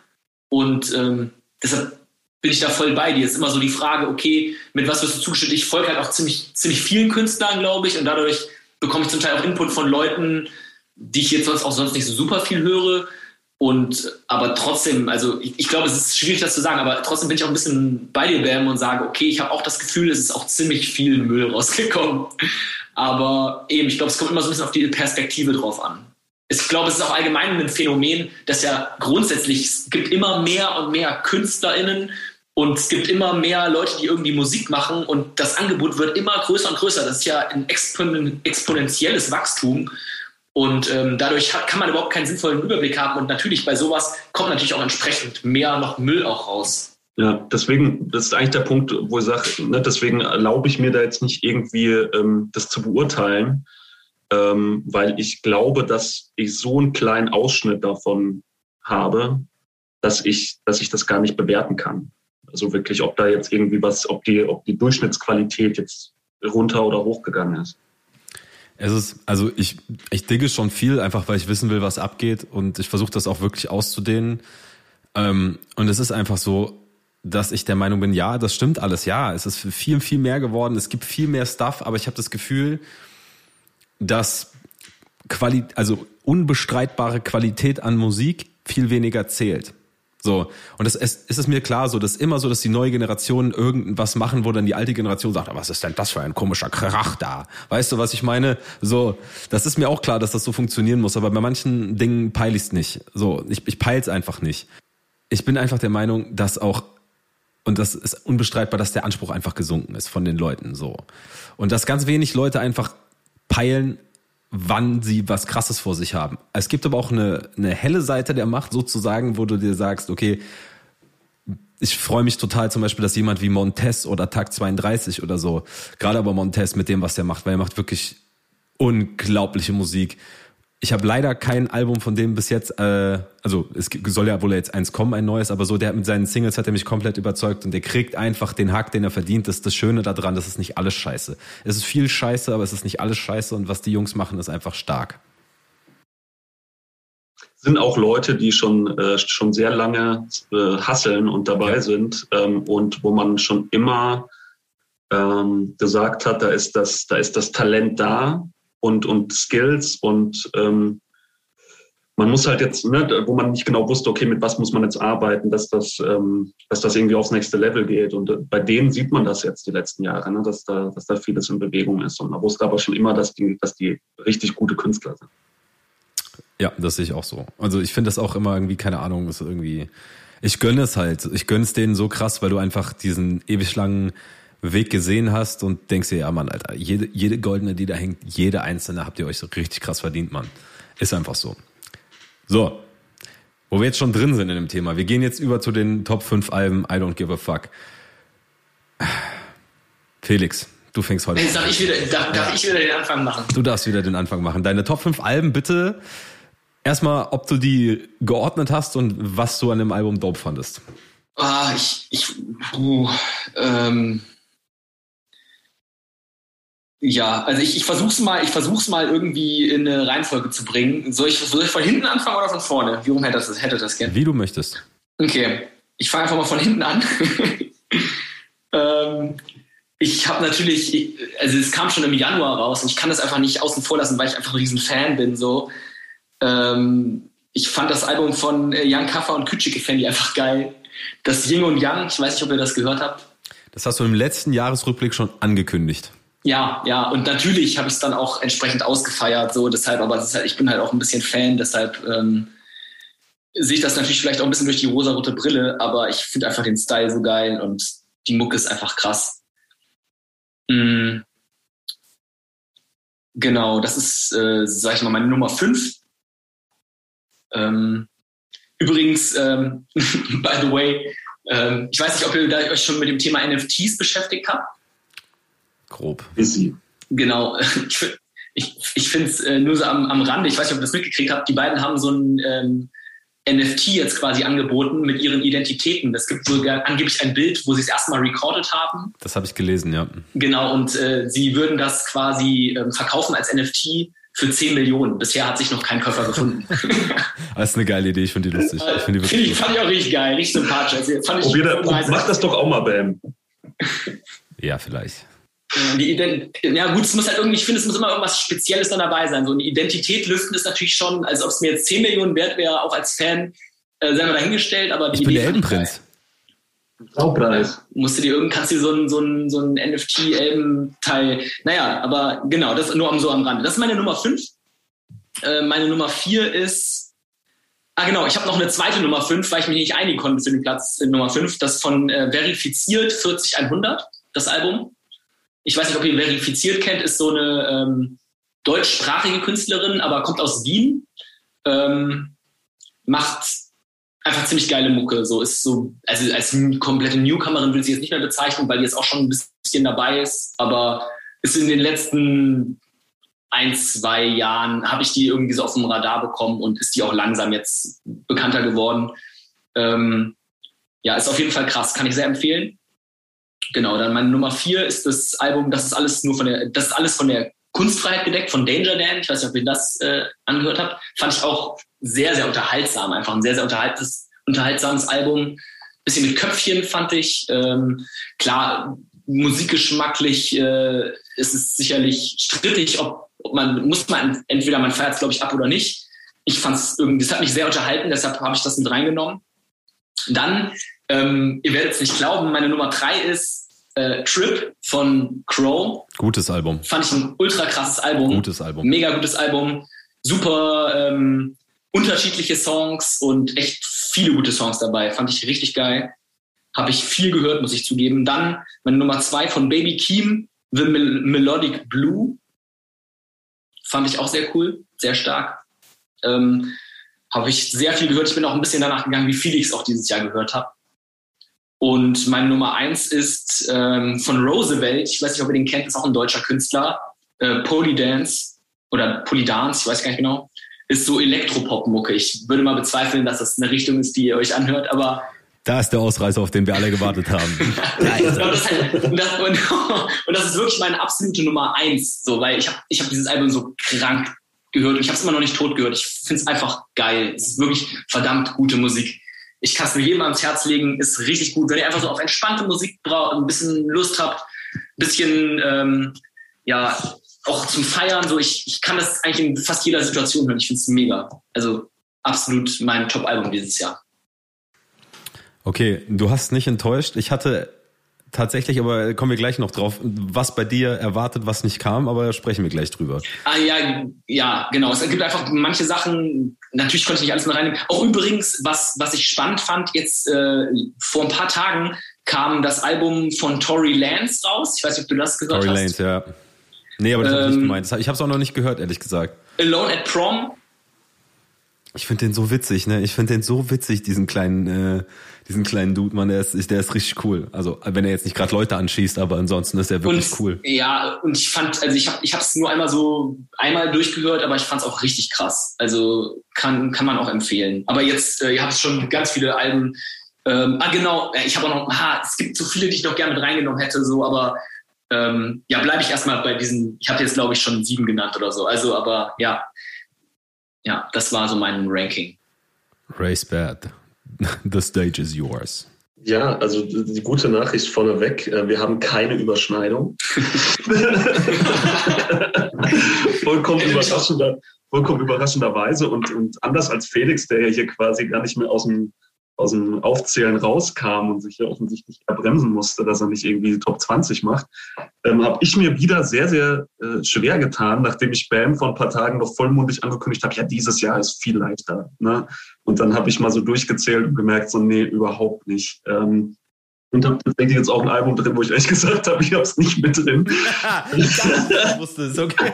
Und ähm, deshalb bin ich da voll bei dir. Es ist immer so die Frage, okay, mit was wirst du zugeschnitten? Ich folge halt auch ziemlich, ziemlich vielen Künstlern, glaube ich, und dadurch bekomme ich zum Teil auch Input von Leuten, die ich jetzt sonst auch sonst nicht so super viel höre. Und aber trotzdem, also ich, ich, glaube, es ist schwierig, das zu sagen, aber trotzdem bin ich auch ein bisschen bei dir, Bam, und sage, okay, ich habe auch das Gefühl, es ist auch ziemlich viel Müll rausgekommen. Aber eben, ich glaube, es kommt immer so ein bisschen auf die Perspektive drauf an. Ich glaube, es ist auch allgemein ein Phänomen, dass ja grundsätzlich, es gibt immer mehr und mehr KünstlerInnen und es gibt immer mehr Leute, die irgendwie Musik machen und das Angebot wird immer größer und größer. Das ist ja ein exponentielles Wachstum. Und ähm, dadurch hat, kann man überhaupt keinen sinnvollen Überblick haben. Und natürlich bei sowas kommt natürlich auch entsprechend mehr noch Müll auch raus. Ja, deswegen, das ist eigentlich der Punkt, wo ich sage, ne, deswegen erlaube ich mir da jetzt nicht irgendwie ähm, das zu beurteilen, ähm, weil ich glaube, dass ich so einen kleinen Ausschnitt davon habe, dass ich, dass ich das gar nicht bewerten kann. Also wirklich, ob da jetzt irgendwie was, ob die, ob die Durchschnittsqualität jetzt runter oder hochgegangen ist. Es ist, also ich, ich digge schon viel, einfach weil ich wissen will, was abgeht und ich versuche das auch wirklich auszudehnen. Ähm, und es ist einfach so, dass ich der Meinung bin, ja, das stimmt alles, ja, es ist viel, viel mehr geworden, es gibt viel mehr Stuff, aber ich habe das Gefühl, dass Quali also unbestreitbare Qualität an Musik viel weniger zählt. So. Und es, es, ist es mir klar, so, dass immer so, dass die neue Generation irgendwas machen, wo dann die alte Generation sagt, was ist denn das für ein komischer Krach da? Weißt du, was ich meine? So, das ist mir auch klar, dass das so funktionieren muss, aber bei manchen Dingen peile ich es nicht. So, ich, ich peile es einfach nicht. Ich bin einfach der Meinung, dass auch und das ist unbestreitbar, dass der Anspruch einfach gesunken ist von den Leuten so. Und dass ganz wenig Leute einfach peilen, wann sie was Krasses vor sich haben. Es gibt aber auch eine, eine helle Seite der Macht sozusagen, wo du dir sagst, okay, ich freue mich total zum Beispiel, dass jemand wie Montez oder Tag 32 oder so, gerade aber Montez mit dem, was er macht, weil er macht wirklich unglaubliche Musik ich habe leider kein Album von dem bis jetzt, äh, also es soll ja wohl jetzt eins kommen, ein neues, aber so, der mit seinen Singles hat er mich komplett überzeugt und der kriegt einfach den Hack, den er verdient. Das ist das Schöne daran, das ist nicht alles scheiße. Es ist viel scheiße, aber es ist nicht alles scheiße und was die Jungs machen, ist einfach stark. Sind auch Leute, die schon, äh, schon sehr lange äh, hasseln und dabei ja. sind ähm, und wo man schon immer ähm, gesagt hat, da ist das, da ist das Talent da und, und Skills und ähm, man muss halt jetzt, ne, wo man nicht genau wusste, okay, mit was muss man jetzt arbeiten, dass das, ähm, dass das irgendwie aufs nächste Level geht. Und äh, bei denen sieht man das jetzt die letzten Jahre, ne, dass, da, dass da vieles in Bewegung ist. Und man wusste aber schon immer, dass die, dass die richtig gute Künstler sind. Ja, das sehe ich auch so. Also ich finde das auch immer irgendwie, keine Ahnung, ist irgendwie, ich gönne es halt. Ich gönne es denen so krass, weil du einfach diesen ewig langen Weg gesehen hast und denkst dir, ja Mann, Alter, jede, jede goldene, die da hängt, jede einzelne habt ihr euch so richtig krass verdient, Mann. Ist einfach so. So, wo wir jetzt schon drin sind in dem Thema, wir gehen jetzt über zu den Top 5 Alben I Don't Give a Fuck. Felix, du fängst heute Jetzt darf ich, wieder, darf, darf ich wieder den Anfang machen? Du darfst wieder den Anfang machen. Deine Top 5 Alben bitte erstmal, ob du die geordnet hast und was du an dem Album dope fandest. Ah, ich, ich, puh, ähm, ja, also ich, ich versuch's mal, ich versuch's mal irgendwie in eine Reihenfolge zu bringen. Soll ich, soll ich von hinten anfangen oder von vorne? Wie rum hätte das, hätte das gern? Wie du möchtest. Okay, ich fange einfach mal von hinten an. ähm, ich habe natürlich, ich, also es kam schon im Januar raus und ich kann das einfach nicht außen vor lassen, weil ich einfach ein riesen Fan bin. So, ähm, ich fand das Album von äh, Jan Kaffer und Kütschike fände ich einfach geil. Das Ying und Yang, ich weiß nicht, ob ihr das gehört habt. Das hast du im letzten Jahresrückblick schon angekündigt. Ja, ja, und natürlich habe ich es dann auch entsprechend ausgefeiert, so deshalb, aber halt, ich bin halt auch ein bisschen Fan, deshalb ähm, sehe ich das natürlich vielleicht auch ein bisschen durch die rosarote Brille, aber ich finde einfach den Style so geil und die Mucke ist einfach krass. Mhm. Genau, das ist, äh, sag ich mal, meine Nummer 5. Ähm, übrigens, ähm, by the way, ähm, ich weiß nicht, ob ihr euch schon mit dem Thema NFTs beschäftigt habt. Grob. Easy. Genau. Ich, ich finde es äh, nur so am, am Rande, ich weiß nicht, ob ihr das mitgekriegt habt, die beiden haben so ein ähm, NFT jetzt quasi angeboten mit ihren Identitäten. Es gibt sogar angeblich ein Bild, wo sie es erstmal recorded haben. Das habe ich gelesen, ja. Genau, und äh, sie würden das quasi äh, verkaufen als NFT für 10 Millionen. Bisher hat sich noch kein Käufer gefunden. das ist eine geile Idee, ich finde die lustig. Ich finde die wirklich find ich, fand ich auch richtig geil, richtig sympathisch. Also, fand ich Probier, mach das doch auch mal, Bam. Ja, vielleicht. Die Ident ja gut, es muss halt irgendwie, ich finde, es muss immer irgendwas Spezielles dann dabei sein. So eine Identität lüften ist natürlich schon, als ob es mir jetzt 10 Millionen wert wäre, auch als Fan, äh, mal dahingestellt, aber die ich bin Idee der Elbenprinz. Graupreis. Musst du dir irgend, kannst du dir so ein, so ein, so ein NFT-Elben-Teil, naja, aber genau, das nur so am Rande. Das ist meine Nummer 5. Äh, meine Nummer 4 ist, ah genau, ich habe noch eine zweite Nummer 5, weil ich mich nicht einigen konnte für den Platz Nummer 5. Das von äh, Verifiziert 40100, das Album ich weiß nicht, ob ihr verifiziert kennt, ist so eine ähm, deutschsprachige Künstlerin, aber kommt aus Wien, ähm, macht einfach ziemlich geile Mucke. So ist so, also als komplette Newcomerin will sie jetzt nicht mehr bezeichnen, weil die jetzt auch schon ein bisschen dabei ist, aber ist in den letzten ein, zwei Jahren habe ich die irgendwie so auf dem Radar bekommen und ist die auch langsam jetzt bekannter geworden. Ähm, ja, ist auf jeden Fall krass, kann ich sehr empfehlen. Genau, dann meine Nummer vier ist das Album, das ist alles nur von der, das ist alles von der Kunstfreiheit gedeckt, von Danger Dan. Ich weiß nicht, ob ihr das äh, angehört habt. Fand ich auch sehr, sehr unterhaltsam. Einfach ein sehr, sehr unterhaltsames, unterhaltsames Album. Bisschen mit Köpfchen fand ich. Ähm, klar, musikgeschmacklich äh, ist es sicherlich strittig, ob, ob man, muss man, entweder man feiert es, glaube ich, ab oder nicht. Ich fand es irgendwie, das hat mich sehr unterhalten, deshalb habe ich das mit reingenommen. Dann ähm, ihr werdet es nicht glauben, meine Nummer drei ist äh, Trip von Crow. Gutes Album. Fand ich ein ultra krasses Album. Gutes Album. Mega gutes Album. Super ähm, unterschiedliche Songs und echt viele gute Songs dabei. Fand ich richtig geil. Habe ich viel gehört, muss ich zugeben. Dann meine Nummer zwei von Baby Keem, The Mel Melodic Blue. Fand ich auch sehr cool, sehr stark. Ähm, habe ich sehr viel gehört. Ich bin auch ein bisschen danach gegangen, wie es auch dieses Jahr gehört habe. Und meine Nummer eins ist ähm, von Roosevelt, ich weiß nicht, ob ihr den kennt, ist auch ein deutscher Künstler, äh, Polydance oder Polydance, ich weiß gar nicht genau, ist so Elektropop-Mucke. Ich würde mal bezweifeln, dass das eine Richtung ist, die ihr euch anhört, aber da ist der Ausreißer, auf den wir alle gewartet haben. und, das, das, und, und, das ist wirklich meine absolute Nummer eins, so, weil ich habe ich hab dieses Album so krank gehört und ich habe es immer noch nicht tot gehört. Ich finde es einfach geil. Es ist wirklich verdammt gute Musik ich kann es nur jedem ans Herz legen, ist richtig gut. Wenn ihr einfach so auf entspannte Musik braucht, ein bisschen Lust habt, ein bisschen, ähm, ja, auch zum Feiern, so ich, ich kann das eigentlich in fast jeder Situation hören. Ich finde es mega. Also absolut mein Top-Album dieses Jahr. Okay, du hast nicht enttäuscht. Ich hatte tatsächlich, aber kommen wir gleich noch drauf, was bei dir erwartet, was nicht kam, aber sprechen wir gleich drüber. Ah ja, ja, genau. Es gibt einfach manche Sachen, natürlich konnte ich nicht alles mehr reinnehmen. Auch übrigens, was, was ich spannend fand, jetzt äh, vor ein paar Tagen kam das Album von Tory Lance raus. Ich weiß nicht, ob du das gehört Tory hast. Tory Lance, ja. Nee, aber das ähm, habe ich nicht gemeint. Ich habe es auch noch nicht gehört, ehrlich gesagt. Alone at Prom. Ich finde den so witzig, ne? Ich finde den so witzig, diesen kleinen... Äh diesen kleinen Dude, man, der ist, der ist richtig cool. Also wenn er jetzt nicht gerade Leute anschießt, aber ansonsten ist er wirklich und, cool. Ja, und ich fand, also ich habe ich es nur einmal so einmal durchgehört, aber ich fand es auch richtig krass. Also kann, kann man auch empfehlen. Aber jetzt, äh, ihr habt schon ganz viele Alben. Ähm, ah, genau, ich habe auch noch, aha, es gibt so viele, die ich noch gerne mit reingenommen hätte, so, aber ähm, ja, bleibe ich erstmal bei diesen, ich habe jetzt glaube ich schon sieben genannt oder so. Also, aber ja, ja, das war so mein Ranking. Race Bad. The stage is yours. Ja, also die gute Nachricht vorneweg, äh, wir haben keine Überschneidung. vollkommen, überraschender, vollkommen überraschenderweise und, und anders als Felix, der ja hier quasi gar nicht mehr aus dem aus dem Aufzählen rauskam und sich ja offensichtlich bremsen musste, dass er nicht irgendwie Top 20 macht, ähm, habe ich mir wieder sehr, sehr äh, schwer getan, nachdem ich Bam vor ein paar Tagen noch vollmundig angekündigt habe, ja, dieses Jahr ist viel leichter. Ne? Und dann habe ich mal so durchgezählt und gemerkt, so, nee, überhaupt nicht. Ähm, und habe tatsächlich jetzt auch ein Album drin, wo ich ehrlich gesagt habe, ich habe es nicht mit drin. ich wusste es, okay.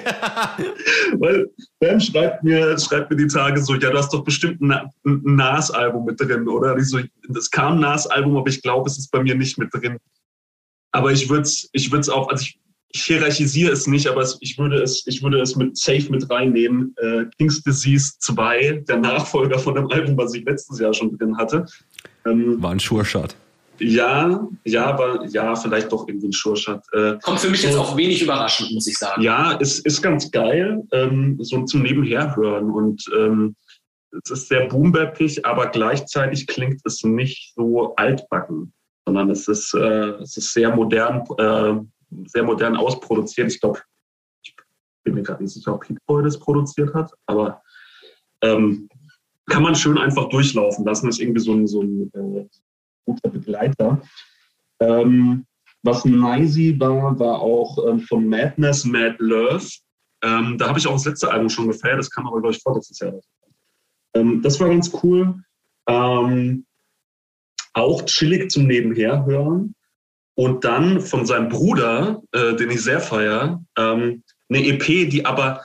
Weil Ben schreibt mir, schreibt mir die Tage so, ja, du hast doch bestimmt ein, ein Nas-Album mit drin, oder? Ich so, es kam ein Nas-Album, aber ich glaube, es ist bei mir nicht mit drin. Aber ich würde es ich würd's auch, also ich, ich hierarchisiere es nicht, aber es, ich, würde es, ich würde es mit safe mit reinnehmen. Äh, King's Disease 2, der Nachfolger von dem Album, was ich letztes Jahr schon drin hatte. Ähm, War ein Sure-Shot. Ja, ja, aber ja, vielleicht doch irgendwie ein Sure-Shot. Äh, Kommt für mich jetzt auch wenig überraschend, muss ich sagen. Ja, es ist ganz geil, ähm, so zum Nebenherhören. Und ähm, es ist sehr boombappig, aber gleichzeitig klingt es nicht so altbacken, sondern es ist, äh, es ist sehr modern, äh, sehr modern ausproduziert. Ich glaube, ich bin mir gerade nicht sicher, ob Pete Boy das produziert hat, aber ähm, kann man schön einfach durchlaufen lassen. Das ist irgendwie so ein, so ein äh, guter Begleiter. Ähm, was nicey war, war auch ähm, von Madness, Mad Love. Ähm, da habe ich auch das letzte Album schon gefeiert, das kam aber, glaube ich, vorletztes Jahr. Ähm, das war ganz cool. Ähm, auch chillig zum Nebenher hören. Und dann von seinem Bruder, äh, den ich sehr feiere, ähm, eine EP, die aber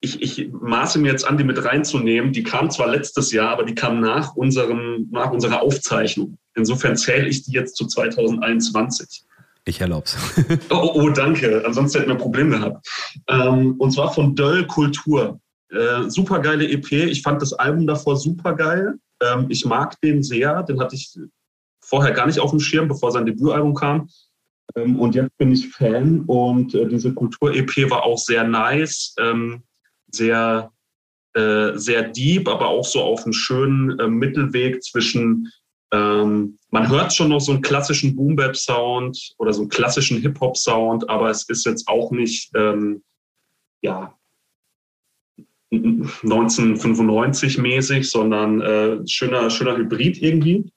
ich, ich maße mir jetzt an, die mit reinzunehmen. Die kam zwar letztes Jahr, aber die kam nach, unserem, nach unserer Aufzeichnung. Insofern zähle ich die jetzt zu 2021. Ich erlaub's. oh, oh, danke. Ansonsten hätten wir ein Problem gehabt. Ähm, und zwar von Döll Kultur. Äh, super geile EP. Ich fand das Album davor super geil. Ähm, ich mag den sehr. Den hatte ich vorher gar nicht auf dem Schirm, bevor sein Debütalbum kam. Ähm, und jetzt bin ich Fan und äh, diese Kultur-EP war auch sehr nice. Ähm, sehr, äh, sehr deep, aber auch so auf einem schönen äh, Mittelweg zwischen, ähm, man hört schon noch so einen klassischen Boom-Bap-Sound oder so einen klassischen Hip-Hop-Sound, aber es ist jetzt auch nicht, ähm, ja, 1995 mäßig, sondern äh, schöner, schöner Hybrid irgendwie.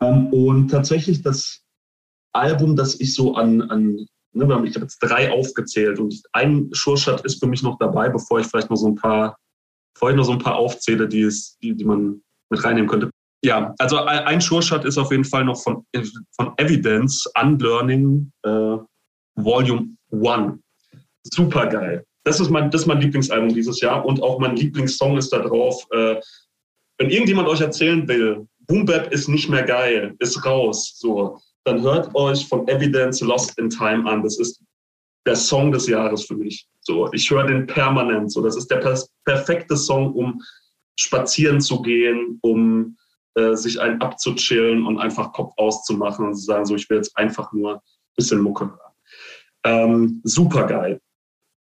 Ähm, und tatsächlich das Album, das ich so an, an Ne, ich habe jetzt drei aufgezählt und ein Schurschat ist für mich noch dabei, bevor ich vielleicht noch so ein paar, bevor ich noch so ein paar aufzähle, die, es, die, die man mit reinnehmen könnte. Ja, also ein Schurschat ist auf jeden Fall noch von, von Evidence, Unlearning äh, Volume 1. Super geil. Das ist, mein, das ist mein Lieblingsalbum dieses Jahr und auch mein Lieblingssong ist da drauf. Äh, wenn irgendjemand euch erzählen will, Boom Bap ist nicht mehr geil, ist raus, so, dann hört euch von Evidence Lost in Time an. Das ist der Song des Jahres für mich. So, ich höre den permanent. So, das ist der perfekte Song, um spazieren zu gehen, um äh, sich einen abzuchillen und einfach Kopf auszumachen und zu sagen, so, ich will jetzt einfach nur ein bisschen Mucke hören. Ähm, super geil.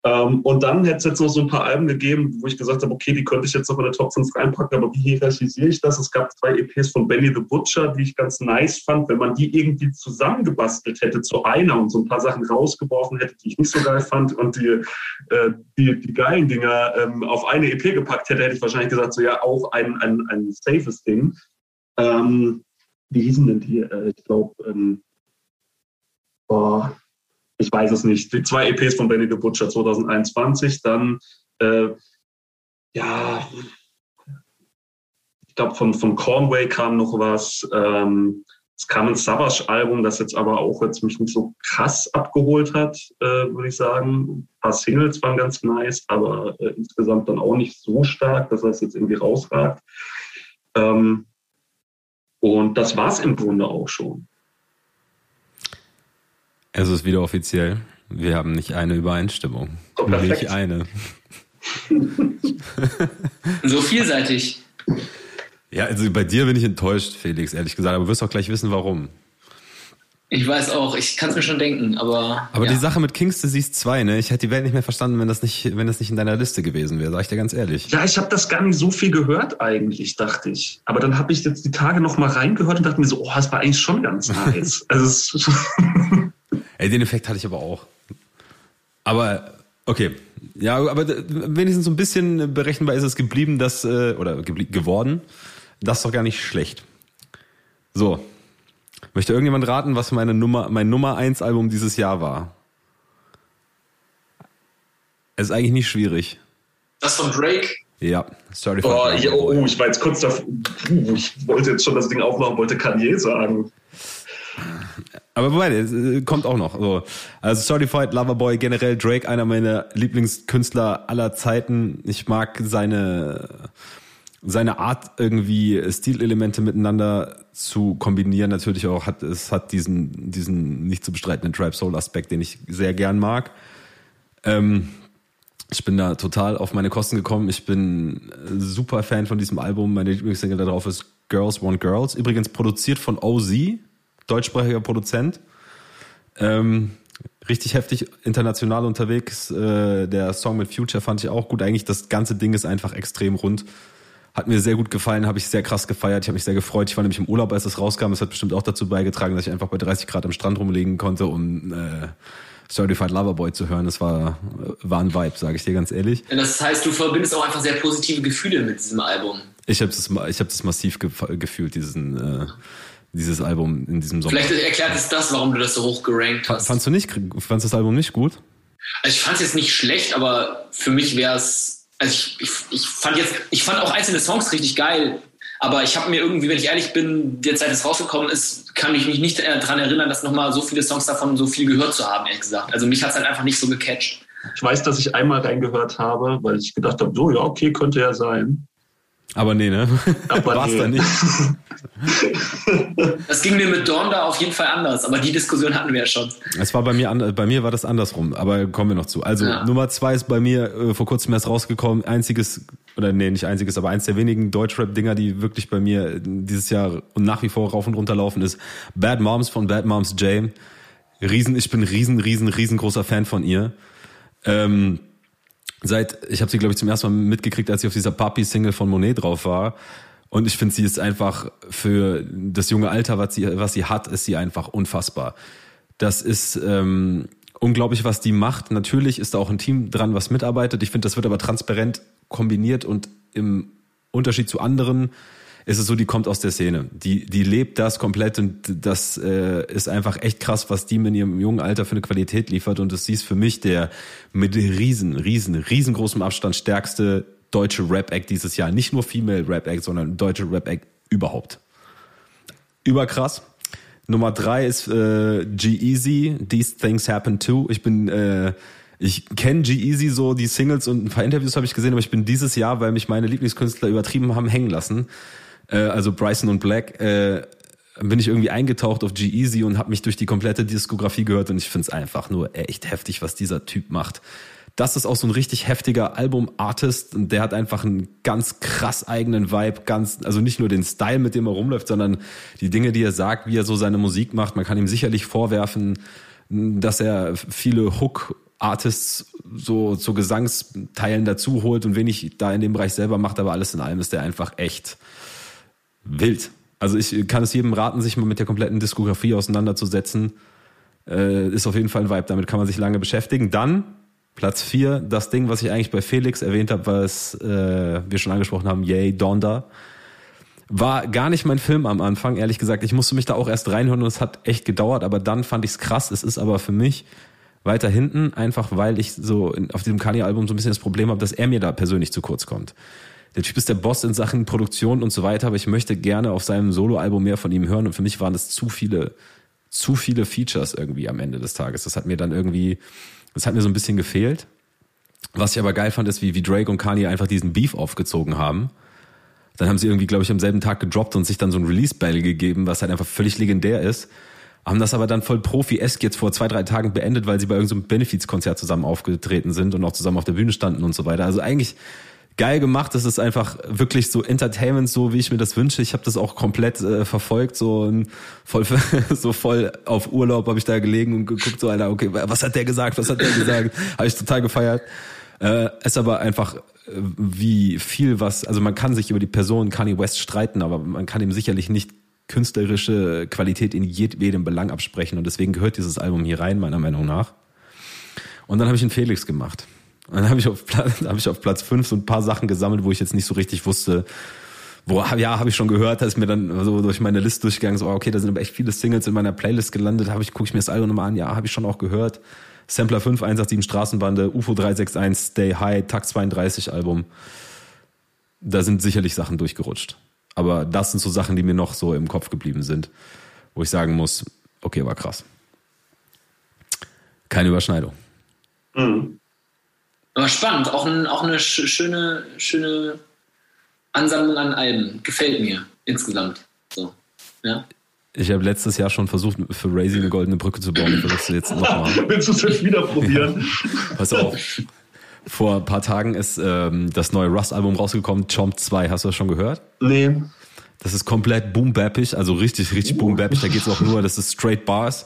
Ähm, und dann hätte es jetzt noch so ein paar Alben gegeben, wo ich gesagt habe, okay, die könnte ich jetzt noch in der Top 5 reinpacken, aber wie hierarchisiere ich das? Es gab zwei EPs von Benny the Butcher, die ich ganz nice fand. Wenn man die irgendwie zusammengebastelt hätte zu einer und so ein paar Sachen rausgeworfen hätte, die ich nicht so geil fand und die, äh, die, die geilen Dinger ähm, auf eine EP gepackt hätte, hätte ich wahrscheinlich gesagt, so ja, auch ein, ein, ein safes Ding. Ähm, wie hießen denn die? Äh, ich glaube, ähm, boah, ich weiß es nicht, die zwei EPs von Benny the Butcher 2021, dann äh, ja, ich glaube von, von Cornway kam noch was. Ähm, es kam ein Savage-Album, das jetzt aber auch jetzt mich nicht so krass abgeholt hat, äh, würde ich sagen. Ein paar Singles waren ganz nice, aber äh, insgesamt dann auch nicht so stark, dass das jetzt irgendwie rausragt. Ähm, und das war es im Grunde auch schon. Es ist wieder offiziell. Wir haben nicht eine Übereinstimmung. Oh, nicht eine. so vielseitig. Ja, also bei dir bin ich enttäuscht, Felix, ehrlich gesagt. Aber du wirst auch gleich wissen, warum. Ich weiß auch, ich kann es mir schon denken, aber. Aber ja. die Sache mit Kings Disease 2, ne? Ich hätte die Welt nicht mehr verstanden, wenn das nicht, wenn das nicht in deiner Liste gewesen wäre, sag ich dir ganz ehrlich. Ja, ich habe das gar nicht so viel gehört eigentlich, dachte ich. Aber dann habe ich jetzt die Tage noch mal reingehört und dachte mir so, oh, das war eigentlich schon ganz nice. also Ey, den Effekt hatte ich aber auch. Aber okay, ja, aber wenigstens so ein bisschen berechenbar ist es geblieben, dass äh, oder geworden. Das ist doch gar nicht schlecht. So, möchte irgendjemand raten, was meine Nummer, mein Nummer 1 Album dieses Jahr war? Es ist eigentlich nicht schwierig. Das von Drake? Ja, Certified oh, ja, oh, ich war jetzt kurz davor. Ich wollte jetzt schon das Ding aufmachen, wollte Kanye sagen. Aber wobei, äh, kommt auch noch. So. Also Certified Loverboy, generell Drake, einer meiner Lieblingskünstler aller Zeiten. Ich mag seine, seine Art, irgendwie Stilelemente miteinander zu kombinieren. Natürlich auch hat es hat diesen, diesen nicht zu bestreitenden Trap Soul Aspekt, den ich sehr gern mag. Ähm, ich bin da total auf meine Kosten gekommen. Ich bin super Fan von diesem Album. Meine Lieblingssingle darauf ist Girls Want Girls. Übrigens produziert von OZ, deutschsprachiger Produzent. Ähm, richtig heftig international unterwegs. Äh, der Song mit Future fand ich auch gut. Eigentlich das ganze Ding ist einfach extrem rund. Hat mir sehr gut gefallen, habe ich sehr krass gefeiert. Ich habe mich sehr gefreut. Ich war nämlich im Urlaub, als es rauskam. Es hat bestimmt auch dazu beigetragen, dass ich einfach bei 30 Grad am Strand rumlegen konnte, um äh, Certified Loverboy zu hören. Das war, war ein Vibe, sage ich dir ganz ehrlich. Das heißt, du verbindest auch einfach sehr positive Gefühle mit diesem Album. Ich habe das, ich hab das massiv gefühlt, diesen äh, dieses Album in diesem Sommer. Vielleicht erklärt es das, warum du das so hoch gerankt hast. Fandst du nicht, fandst das Album nicht gut? Also ich fand es jetzt nicht schlecht, aber für mich wäre es, also ich, ich, ich fand jetzt, ich fand auch einzelne Songs richtig geil, aber ich habe mir irgendwie, wenn ich ehrlich bin, der Zeit es rausgekommen ist, kann ich mich nicht daran erinnern, dass nochmal so viele Songs davon so viel gehört zu haben, ehrlich gesagt. Also mich hat es halt einfach nicht so gecatcht. Ich weiß, dass ich einmal reingehört habe, weil ich gedacht habe, so ja, okay, könnte ja sein. Aber nee, ne? Aber War's nee. da nicht. Das ging mir mit Dawn da auf jeden Fall anders, aber die Diskussion hatten wir ja schon. Es war bei mir, bei mir war das andersrum, aber kommen wir noch zu. Also ja. Nummer zwei ist bei mir äh, vor kurzem erst rausgekommen, einziges, oder nee, nicht einziges, aber eins der wenigen Deutschrap-Dinger, die wirklich bei mir dieses Jahr und nach wie vor rauf und runter laufen, ist Bad Moms von Bad Moms Jane. Riesen, ich bin riesen, riesen, riesengroßer Fan von ihr. Ähm, seit, ich habe sie, glaube ich, zum ersten Mal mitgekriegt, als sie auf dieser Papi-Single von Monet drauf war. Und ich finde, sie ist einfach für das junge Alter, was sie, was sie hat, ist sie einfach unfassbar. Das ist ähm, unglaublich, was die macht. Natürlich ist da auch ein Team dran, was mitarbeitet. Ich finde, das wird aber transparent kombiniert und im Unterschied zu anderen ist es so, die kommt aus der Szene. Die, die lebt das komplett und das äh, ist einfach echt krass, was die in ihrem jungen Alter für eine Qualität liefert. Und das ist für mich der mit riesen, riesen, riesengroßem Abstand stärkste deutsche Rap-Act dieses Jahr. Nicht nur Female Rap-Act, sondern deutsche Rap-Act überhaupt. Überkrass. Nummer drei ist äh, G-Easy, These Things Happen Too. Ich bin äh, ich kenne G-Easy so, die Singles und ein paar Interviews habe ich gesehen, aber ich bin dieses Jahr, weil mich meine Lieblingskünstler übertrieben haben, hängen lassen äh, also Bryson und Black, äh, bin ich irgendwie eingetaucht auf G-Easy und habe mich durch die komplette Diskografie gehört und ich finde es einfach nur echt heftig, was dieser Typ macht. Das ist auch so ein richtig heftiger Album-Artist und der hat einfach einen ganz krass eigenen Vibe, ganz, also nicht nur den Style, mit dem er rumläuft, sondern die Dinge, die er sagt, wie er so seine Musik macht. Man kann ihm sicherlich vorwerfen, dass er viele Hook Artists so zu Gesangsteilen dazu holt und wenig da in dem Bereich selber macht, aber alles in allem ist der einfach echt wild. Also ich kann es jedem raten, sich mal mit der kompletten Diskografie auseinanderzusetzen. Äh, ist auf jeden Fall ein Vibe, damit kann man sich lange beschäftigen. Dann Platz 4, das Ding, was ich eigentlich bei Felix erwähnt habe, was äh, wir schon angesprochen haben, Yay, Donda. War gar nicht mein Film am Anfang, ehrlich gesagt. Ich musste mich da auch erst reinhören und es hat echt gedauert, aber dann fand ich es krass. Es ist aber für mich weiter hinten, einfach weil ich so auf diesem Kanye-Album so ein bisschen das Problem habe, dass er mir da persönlich zu kurz kommt der Typ ist der Boss in Sachen Produktion und so weiter, aber ich möchte gerne auf seinem Soloalbum mehr von ihm hören und für mich waren das zu viele, zu viele Features irgendwie am Ende des Tages. Das hat mir dann irgendwie, das hat mir so ein bisschen gefehlt. Was ich aber geil fand, ist, wie, wie Drake und Kanye einfach diesen Beef aufgezogen haben. Dann haben sie irgendwie, glaube ich, am selben Tag gedroppt und sich dann so ein Release-Battle gegeben, was halt einfach völlig legendär ist. Haben das aber dann voll Profi-esque jetzt vor zwei, drei Tagen beendet, weil sie bei irgendeinem so Benefits-Konzert zusammen aufgetreten sind und auch zusammen auf der Bühne standen und so weiter. Also eigentlich geil gemacht. Es ist einfach wirklich so Entertainment, so wie ich mir das wünsche. Ich habe das auch komplett äh, verfolgt, so voll so voll auf Urlaub habe ich da gelegen und geguckt so Alter, okay, was hat der gesagt? Was hat der gesagt? habe ich total gefeiert. Äh, ist aber einfach äh, wie viel was, also man kann sich über die Person Kanye West streiten, aber man kann ihm sicherlich nicht künstlerische Qualität in jedem Belang absprechen und deswegen gehört dieses Album hier rein, meiner Meinung nach. Und dann habe ich einen Felix gemacht. Und dann habe ich, auf Platz, hab ich auf Platz fünf so ein paar Sachen gesammelt, wo ich jetzt nicht so richtig wusste, wo, ja, habe ich schon gehört, da ist mir dann so durch meine Liste durchgegangen, so, okay, da sind aber echt viele Singles in meiner Playlist gelandet, ich, gucke ich mir das Album nochmal an, ja, habe ich schon auch gehört. Sampler 5, 187 Straßenbande, UFO 361, Stay High, Takt 32 Album. da sind sicherlich Sachen durchgerutscht. Aber das sind so Sachen, die mir noch so im Kopf geblieben sind, wo ich sagen muss, okay, war krass. Keine Überschneidung. Mhm. Aber spannend, auch, ein, auch eine schöne, schöne Ansammlung an Alben. Gefällt mir insgesamt. So. Ja. Ich habe letztes Jahr schon versucht, für Razy eine goldene Brücke zu bauen. Ich versuche jetzt nochmal. Willst du es jetzt wieder probieren? Pass auf. Vor ein paar Tagen ist ähm, das neue Rust-Album rausgekommen, Chomp 2. Hast du das schon gehört? Nee. Das ist komplett boom-bappig, also richtig, richtig uh. boom-bappig. Da geht es auch nur, das ist straight Bars.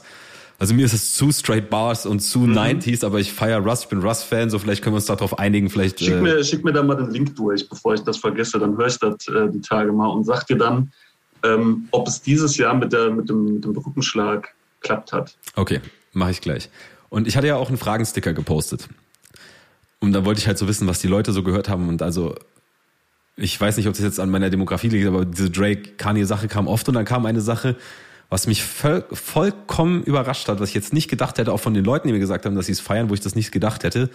Also mir ist es zu straight Bars und zu mhm. 90s, aber ich feiere Rust, ich bin Rust-Fan, so vielleicht können wir uns darauf einigen. Vielleicht, schick, äh, mir, schick mir da mal den Link durch, bevor ich das vergesse, dann höre ich das äh, die Tage mal und sag dir dann, ähm, ob es dieses Jahr mit, der, mit, dem, mit dem Rückenschlag klappt hat. Okay, mache ich gleich. Und ich hatte ja auch einen Fragensticker gepostet. Und da wollte ich halt so wissen, was die Leute so gehört haben. Und also, ich weiß nicht, ob das jetzt an meiner Demografie liegt, aber diese Drake-Kanye-Sache kam oft und dann kam eine Sache, was mich voll, vollkommen überrascht hat, was ich jetzt nicht gedacht hätte, auch von den Leuten, die mir gesagt haben, dass sie es feiern, wo ich das nicht gedacht hätte.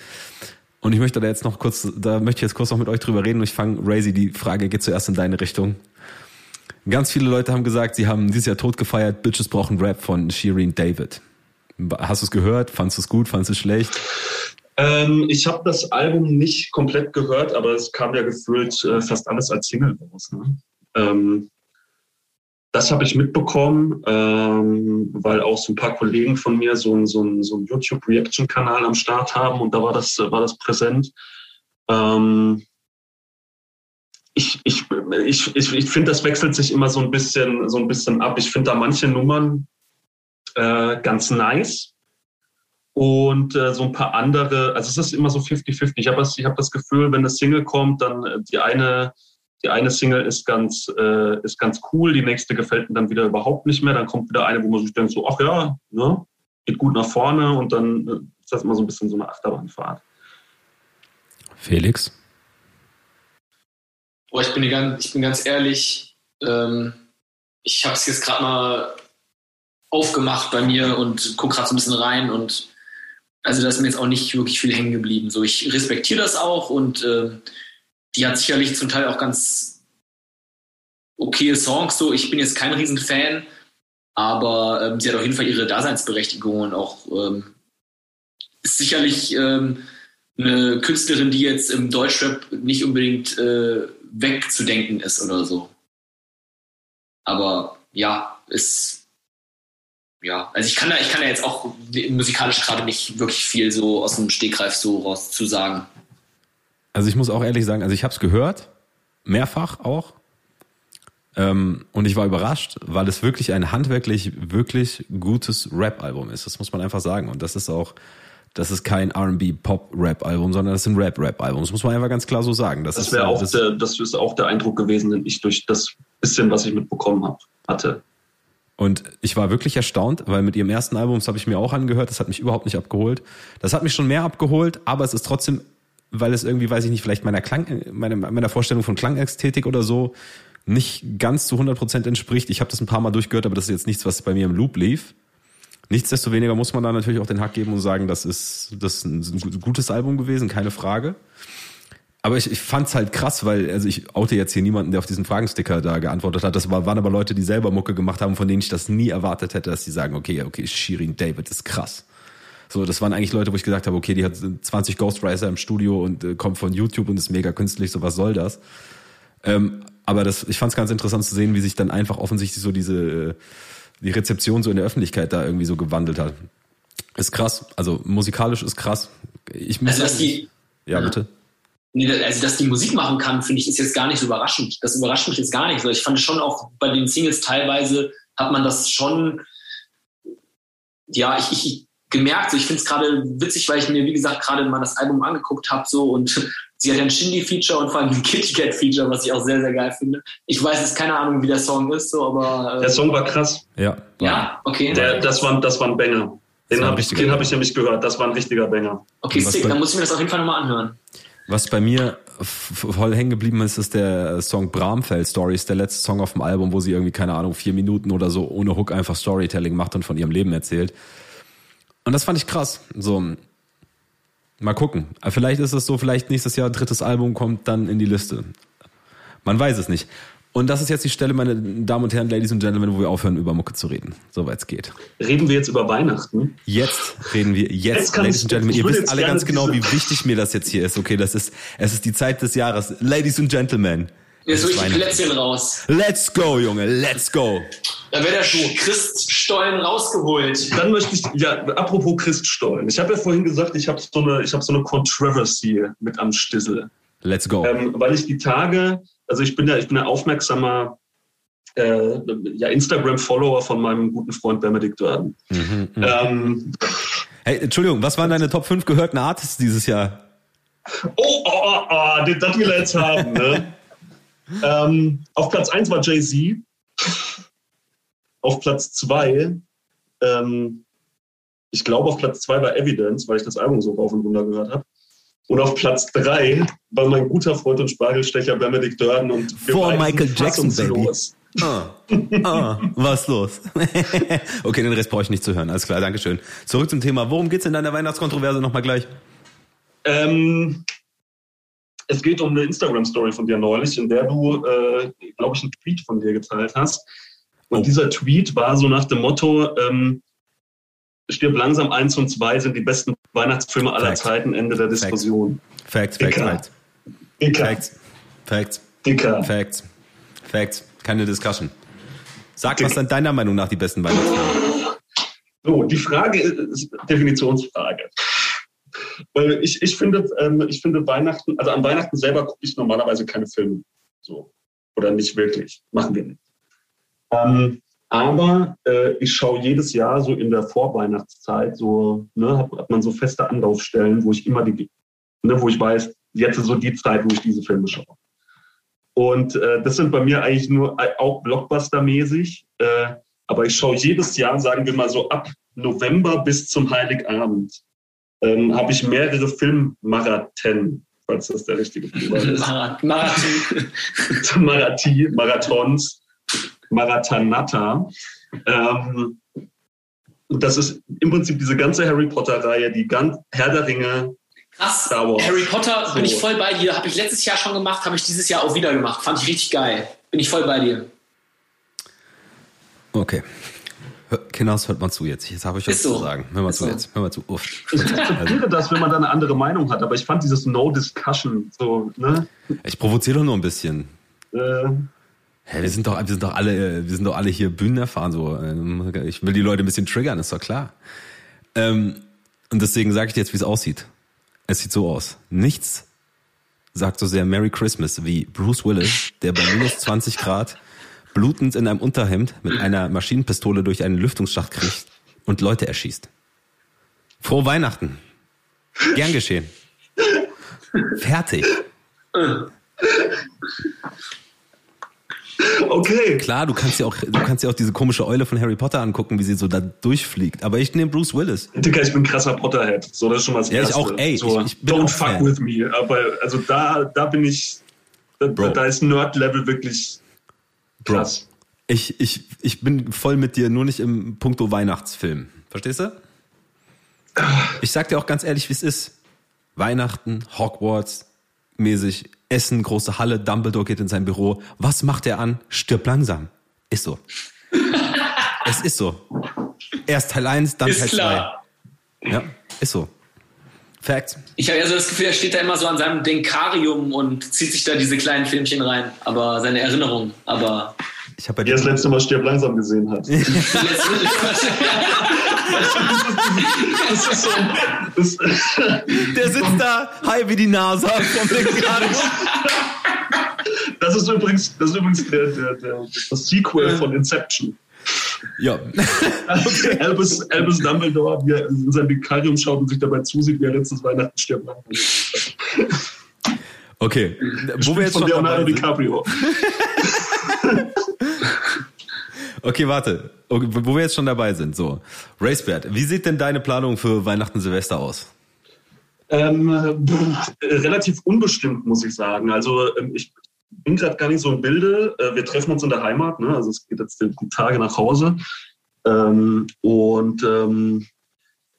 Und ich möchte da jetzt noch kurz, da möchte ich jetzt kurz noch mit euch drüber reden und ich fange, Razy, die Frage geht zuerst in deine Richtung. Ganz viele Leute haben gesagt, sie haben dieses Jahr tot gefeiert, Bitches brauchen Rap von Shireen David. Hast du es gehört? Fandest du es gut? Fandest du es schlecht? Ähm, ich habe das Album nicht komplett gehört, aber es kam ja gefühlt äh, fast alles als Single raus. Ne? Ähm, das habe ich mitbekommen, ähm, weil auch so ein paar Kollegen von mir so, so so ein YouTube-Reaction-Kanal am Start haben und da war das, war das präsent. Ähm, ich, ich, ich, ich, ich finde, das wechselt sich immer so ein bisschen, so ein bisschen ab. Ich finde da manche Nummern äh, ganz nice. Und äh, so ein paar andere, also es ist immer so 50-50. Ich habe das, hab das Gefühl, wenn eine Single kommt, dann äh, die eine, die eine Single ist ganz, äh, ist ganz cool, die nächste gefällt mir dann wieder überhaupt nicht mehr. Dann kommt wieder eine, wo man sich denkt, so, ach ja, ne, geht gut nach vorne und dann äh, ist das immer so ein bisschen so eine Achterbahnfahrt. Felix? Boah, ich bin, ganz, ich bin ganz ehrlich, ähm, ich habe es jetzt gerade mal aufgemacht bei mir und gucke gerade so ein bisschen rein und also da ist mir jetzt auch nicht wirklich viel hängen geblieben. So, ich respektiere das auch und äh, die hat sicherlich zum Teil auch ganz okay Songs. So, ich bin jetzt kein Riesenfan, aber ähm, sie hat auf jeden Fall ihre Daseinsberechtigung und auch ähm, ist sicherlich ähm, eine Künstlerin, die jetzt im Deutschrap nicht unbedingt äh, wegzudenken ist oder so. Aber ja, ist ja, also ich kann da, ich kann da jetzt auch musikalisch gerade nicht wirklich viel so aus dem Stegreif so raus zu sagen. Also ich muss auch ehrlich sagen, also ich habe es gehört, mehrfach auch. Ähm, und ich war überrascht, weil es wirklich ein handwerklich wirklich gutes Rap-Album ist. Das muss man einfach sagen. Und das ist auch, das ist kein R&B-Pop-Rap-Album, sondern das ist ein Rap-Rap-Album. Das muss man einfach ganz klar so sagen. Das, das wäre auch, das, der, das ist auch der Eindruck gewesen, den ich durch das bisschen, was ich mitbekommen habe, hatte. Und ich war wirklich erstaunt, weil mit ihrem ersten Album, das habe ich mir auch angehört, das hat mich überhaupt nicht abgeholt. Das hat mich schon mehr abgeholt, aber es ist trotzdem, weil es irgendwie, weiß ich nicht, vielleicht meiner Klang, meiner, meiner Vorstellung von Klangästhetik oder so nicht ganz zu 100 Prozent entspricht. Ich habe das ein paar Mal durchgehört, aber das ist jetzt nichts, was bei mir im Loop lief. Nichtsdestoweniger muss man da natürlich auch den Hack geben und sagen, das ist, das ist ein gutes Album gewesen, keine Frage. Aber ich, ich fand es halt krass, weil, also ich oute jetzt hier niemanden, der auf diesen Fragensticker da geantwortet hat. Das war, waren aber Leute, die selber Mucke gemacht haben, von denen ich das nie erwartet hätte, dass sie sagen, okay, okay, Shirin David ist krass. So, das waren eigentlich Leute, wo ich gesagt habe, okay, die hat 20 Ghostwriter im Studio und äh, kommt von YouTube und ist mega künstlich, so was soll das? Ähm, aber das, ich fand es ganz interessant zu sehen, wie sich dann einfach offensichtlich so diese äh, die Rezeption so in der Öffentlichkeit da irgendwie so gewandelt hat. Ist krass, also musikalisch ist krass. Ich muss also, dass die, ja, ja, bitte. Nee, also dass die Musik machen kann, finde ich, ist jetzt gar nicht so überraschend. Das überrascht mich jetzt gar nicht. Ich fand schon auch bei den Singles teilweise hat man das schon, ja, ich, ich gemerkt. Ich finde es gerade witzig, weil ich mir, wie gesagt, gerade mal das Album angeguckt habe so und sie hat ein Shindy-Feature und vor allem ein Kitty Cat-Feature, was ich auch sehr, sehr geil finde. Ich weiß jetzt keine Ahnung, wie der Song ist, so, aber. Äh, der Song war krass. Ja. Ja, okay. Der, das, war, das war ein Banger. Den habe ich, hab ich nämlich gehört. Das war ein richtiger Banger. Okay, sick, dann muss ich mir das auf jeden Fall nochmal anhören. Was bei mir voll hängen geblieben ist, ist der Song Bramfeld Stories, der letzte Song auf dem Album, wo sie irgendwie, keine Ahnung, vier Minuten oder so ohne Hook einfach Storytelling macht und von ihrem Leben erzählt. Und das fand ich krass. So, mal gucken. Vielleicht ist es so, vielleicht nächstes Jahr drittes Album kommt dann in die Liste. Man weiß es nicht. Und das ist jetzt die Stelle, meine Damen und Herren, Ladies und Gentlemen, wo wir aufhören, über Mucke zu reden. Soweit es geht. Reden wir jetzt über Weihnachten? Jetzt reden wir, jetzt, jetzt Ladies and Gentlemen. Ihr wisst alle ganz genau, wie wichtig mir das jetzt hier ist. Okay, das ist, es ist die Zeit des Jahres. Ladies and Gentlemen. Jetzt hol ich die Plätzchen raus. Let's go, Junge, let's go. Da wird der Christstollen rausgeholt. Dann möchte ich, ja, apropos Christstollen. Ich habe ja vorhin gesagt, ich habe so eine, ich habe so eine Controversy mit am Stissel. Let's go. Ähm, weil ich die Tage, also ich bin ja, ich bin ja aufmerksamer äh, ja, Instagram-Follower von meinem guten Freund Benedikt Dörden. Mhm, mh. ähm, hey, Entschuldigung, was waren deine Top 5 gehörten Artists dieses Jahr? Oh, oh, oh, oh den das wir jetzt haben, ne? ähm, auf Platz 1 war Jay-Z. Auf Platz 2, ähm, ich glaube, auf Platz 2 war Evidence, weil ich das Album so rauf und runter gehört habe. Und auf Platz 3 war mein guter Freund und Spargelstecher Benedikt Dörden. Und Vor Michael Jackson, Baby. Los. Ah, ah, was los? okay, den Rest brauche ich nicht zu hören. Alles klar, Dankeschön. Zurück zum Thema. Worum geht es in deiner Weihnachtskontroverse nochmal gleich? Ähm, es geht um eine Instagram-Story von dir neulich, in der du, äh, glaube ich, einen Tweet von dir geteilt hast. Und oh. dieser Tweet war so nach dem Motto, ähm, Stirb langsam 1 und 2 sind die besten Weihnachtsfilme aller. Zeiten, Ende der Diskussion. Facts, Facts, Facts. Facts. Facts. Dicker. Facts. Facts. Keine Discussion. Sag, was sind deiner Meinung nach die besten Weihnachtsfilme? So, die Frage ist Definitionsfrage. Weil ich, ich, finde, ähm, ich finde Weihnachten, also an Weihnachten selber gucke ich normalerweise keine Filme. So. Oder nicht wirklich. Machen wir nicht. Ähm, aber äh, ich schaue jedes Jahr so in der Vorweihnachtszeit, so, ne, hat, hat man so feste Anlaufstellen, wo ich immer die, ne, wo ich weiß, jetzt ist so die Zeit, wo ich diese Filme schaue. Und äh, das sind bei mir eigentlich nur äh, auch Blockbuster-mäßig. Äh, aber ich schaue jedes Jahr, sagen wir mal so ab November bis zum Heiligabend, ähm, habe ich mehrere Filmmarathon, falls das der richtige Plural ist. Marathon. Marathon. Marathons, Marathonata. Ähm, das ist im Prinzip diese ganze Harry Potter-Reihe, die ganz Herr der Ringe, Krass. Harry Potter so. bin ich voll bei dir. Habe ich letztes Jahr schon gemacht, habe ich dieses Jahr auch wieder gemacht. Fand ich richtig geil. Bin ich voll bei dir. Okay. Kinders, hört mal zu jetzt. Jetzt habe ich was so. zu sagen. Hör mal Ist zu so. jetzt. Hör mal zu. Uff. Ich akzeptiere das, wenn man da eine andere Meinung hat, aber ich fand dieses No Discussion so, ne? Ich provoziere doch nur ein bisschen. Äh. Hey, wir sind doch, wir sind doch alle, wir sind doch alle hier bühnenerfahren, so. Ich will die Leute ein bisschen triggern, ist doch klar. Ähm, und deswegen sage ich dir jetzt, wie es aussieht. Es sieht so aus. Nichts sagt so sehr Merry Christmas wie Bruce Willis, der bei minus 20 Grad blutend in einem Unterhemd mit einer Maschinenpistole durch einen Lüftungsschacht kriegt und Leute erschießt. Frohe Weihnachten. Gern geschehen. Fertig. Okay. Klar, du kannst ja auch, du kannst ja auch diese komische Eule von Harry Potter angucken, wie sie so da durchfliegt. Aber ich nehme Bruce Willis. Digga, ich bin krasser Potterhead. So, das ist schon mal das ja, Erste. ich auch, ey. So, ich, ich bin don't fuck Fan. with me. Aber, also da, da bin ich, da, da ist Nerd-Level wirklich Krass. Ich, ich, ich bin voll mit dir, nur nicht im Punkto Weihnachtsfilm. Verstehst du? Ich sag dir auch ganz ehrlich, wie es ist. Weihnachten, Hogwarts, mäßig, Essen, große Halle, Dumbledore geht in sein Büro. Was macht er an? Stirb langsam. Ist so. es ist so. Erst Teil 1, dann ist Teil 2. Ja, ist so. Facts. Ich habe ja so das Gefühl, er steht da immer so an seinem Denkarium und zieht sich da diese kleinen Filmchen rein, aber seine Erinnerungen. Aber ich habe ja das letzte Mal Stirb langsam gesehen hat. das ist so, das Der sitzt da, hi wie die NASA vom Denkarium. Das ist übrigens, das ist übrigens der, der, der, das Sequel von Inception. Ja. okay. Albus, Albus Dumbledore, wie er in sein Vikarium schaut und sich dabei zusieht, wie er letztes Weihnachten stirbt. Okay. Wo wir jetzt von Leonardo DiCaprio. okay, warte. Wo wir jetzt schon dabei sind. So. Racebert, wie sieht denn deine Planung für Weihnachten Silvester aus? Ähm, relativ unbestimmt, muss ich sagen. Also ähm, ich bin gerade gar nicht so im Bilde. Äh, wir treffen uns in der Heimat, ne? also es geht jetzt die Tage nach Hause. Ähm, und ähm,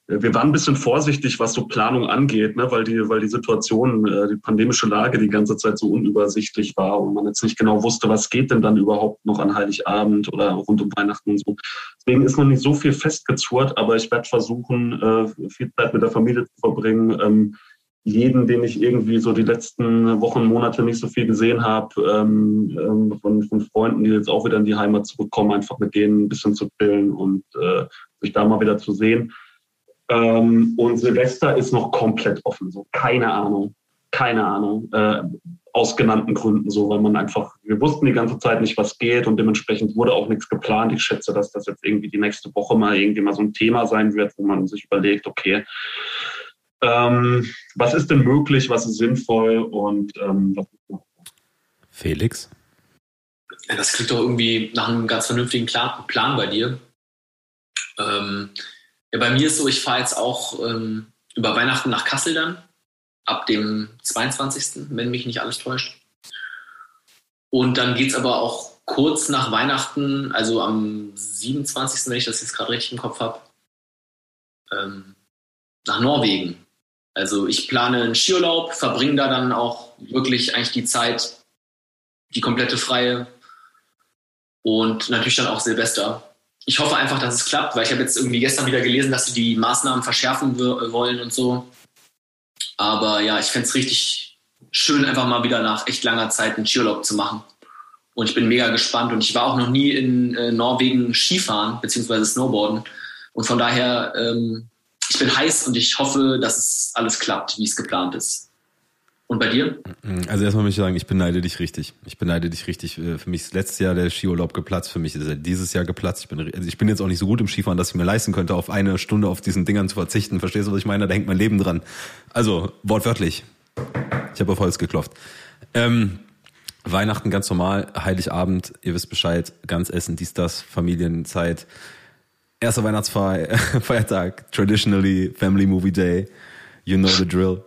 wir waren ein bisschen vorsichtig, was so Planung angeht, ne, weil die, weil die Situation, äh, die pandemische Lage die ganze Zeit so unübersichtlich war und man jetzt nicht genau wusste, was geht denn dann überhaupt noch an Heiligabend oder rund um Weihnachten und so. Deswegen ist noch nicht so viel festgezurrt, aber ich werde versuchen, äh, viel Zeit mit der Familie zu verbringen. Jeden, den ich irgendwie so die letzten Wochen, Monate nicht so viel gesehen habe, ähm, ähm, von, von Freunden, die jetzt auch wieder in die Heimat zurückkommen, einfach mit denen ein bisschen zu chillen und äh, sich da mal wieder zu sehen. Ähm, und Silvester ist noch komplett offen, so keine Ahnung, keine Ahnung, äh, aus genannten Gründen so, weil man einfach, wir wussten die ganze Zeit nicht, was geht und dementsprechend wurde auch nichts geplant. Ich schätze, dass das jetzt irgendwie die nächste Woche mal irgendwie mal so ein Thema sein wird, wo man sich überlegt, okay, ähm, was ist denn möglich, was ist sinnvoll und ähm, was Felix? Ja, das klingt doch irgendwie nach einem ganz vernünftigen Plan bei dir. Ähm, ja, bei mir ist so, ich fahre jetzt auch ähm, über Weihnachten nach Kassel dann, ab dem 22., wenn mich nicht alles täuscht. Und dann geht es aber auch kurz nach Weihnachten, also am 27., wenn ich das jetzt gerade richtig im Kopf habe, ähm, nach Norwegen. Also ich plane einen Skiurlaub, verbringe da dann auch wirklich eigentlich die Zeit, die komplette freie und natürlich dann auch Silvester. Ich hoffe einfach, dass es klappt, weil ich habe jetzt irgendwie gestern wieder gelesen, dass sie die Maßnahmen verschärfen wollen und so. Aber ja, ich fände es richtig schön, einfach mal wieder nach echt langer Zeit einen Skiurlaub zu machen. Und ich bin mega gespannt und ich war auch noch nie in äh, Norwegen Skifahren bzw. Snowboarden. Und von daher ähm, ich bin heiß und ich hoffe, dass es alles klappt, wie es geplant ist. Und bei dir? Also erstmal möchte ich sagen, ich beneide dich richtig. Ich beneide dich richtig. Äh, für mich ist letztes Jahr der Skiurlaub geplatzt. Für mich ist er dieses Jahr geplatzt. Ich bin, also ich bin jetzt auch nicht so gut im Skifahren, dass ich mir leisten könnte, auf eine Stunde auf diesen Dingern zu verzichten. Verstehst du, was ich meine? Da hängt mein Leben dran. Also, wortwörtlich. Ich habe auf Holz geklopft. Ähm, Weihnachten ganz normal, Heiligabend, ihr wisst Bescheid, ganz Essen, dies, das, Familienzeit erster Weihnachtsfeiertag, traditionally Family Movie Day, you know the drill.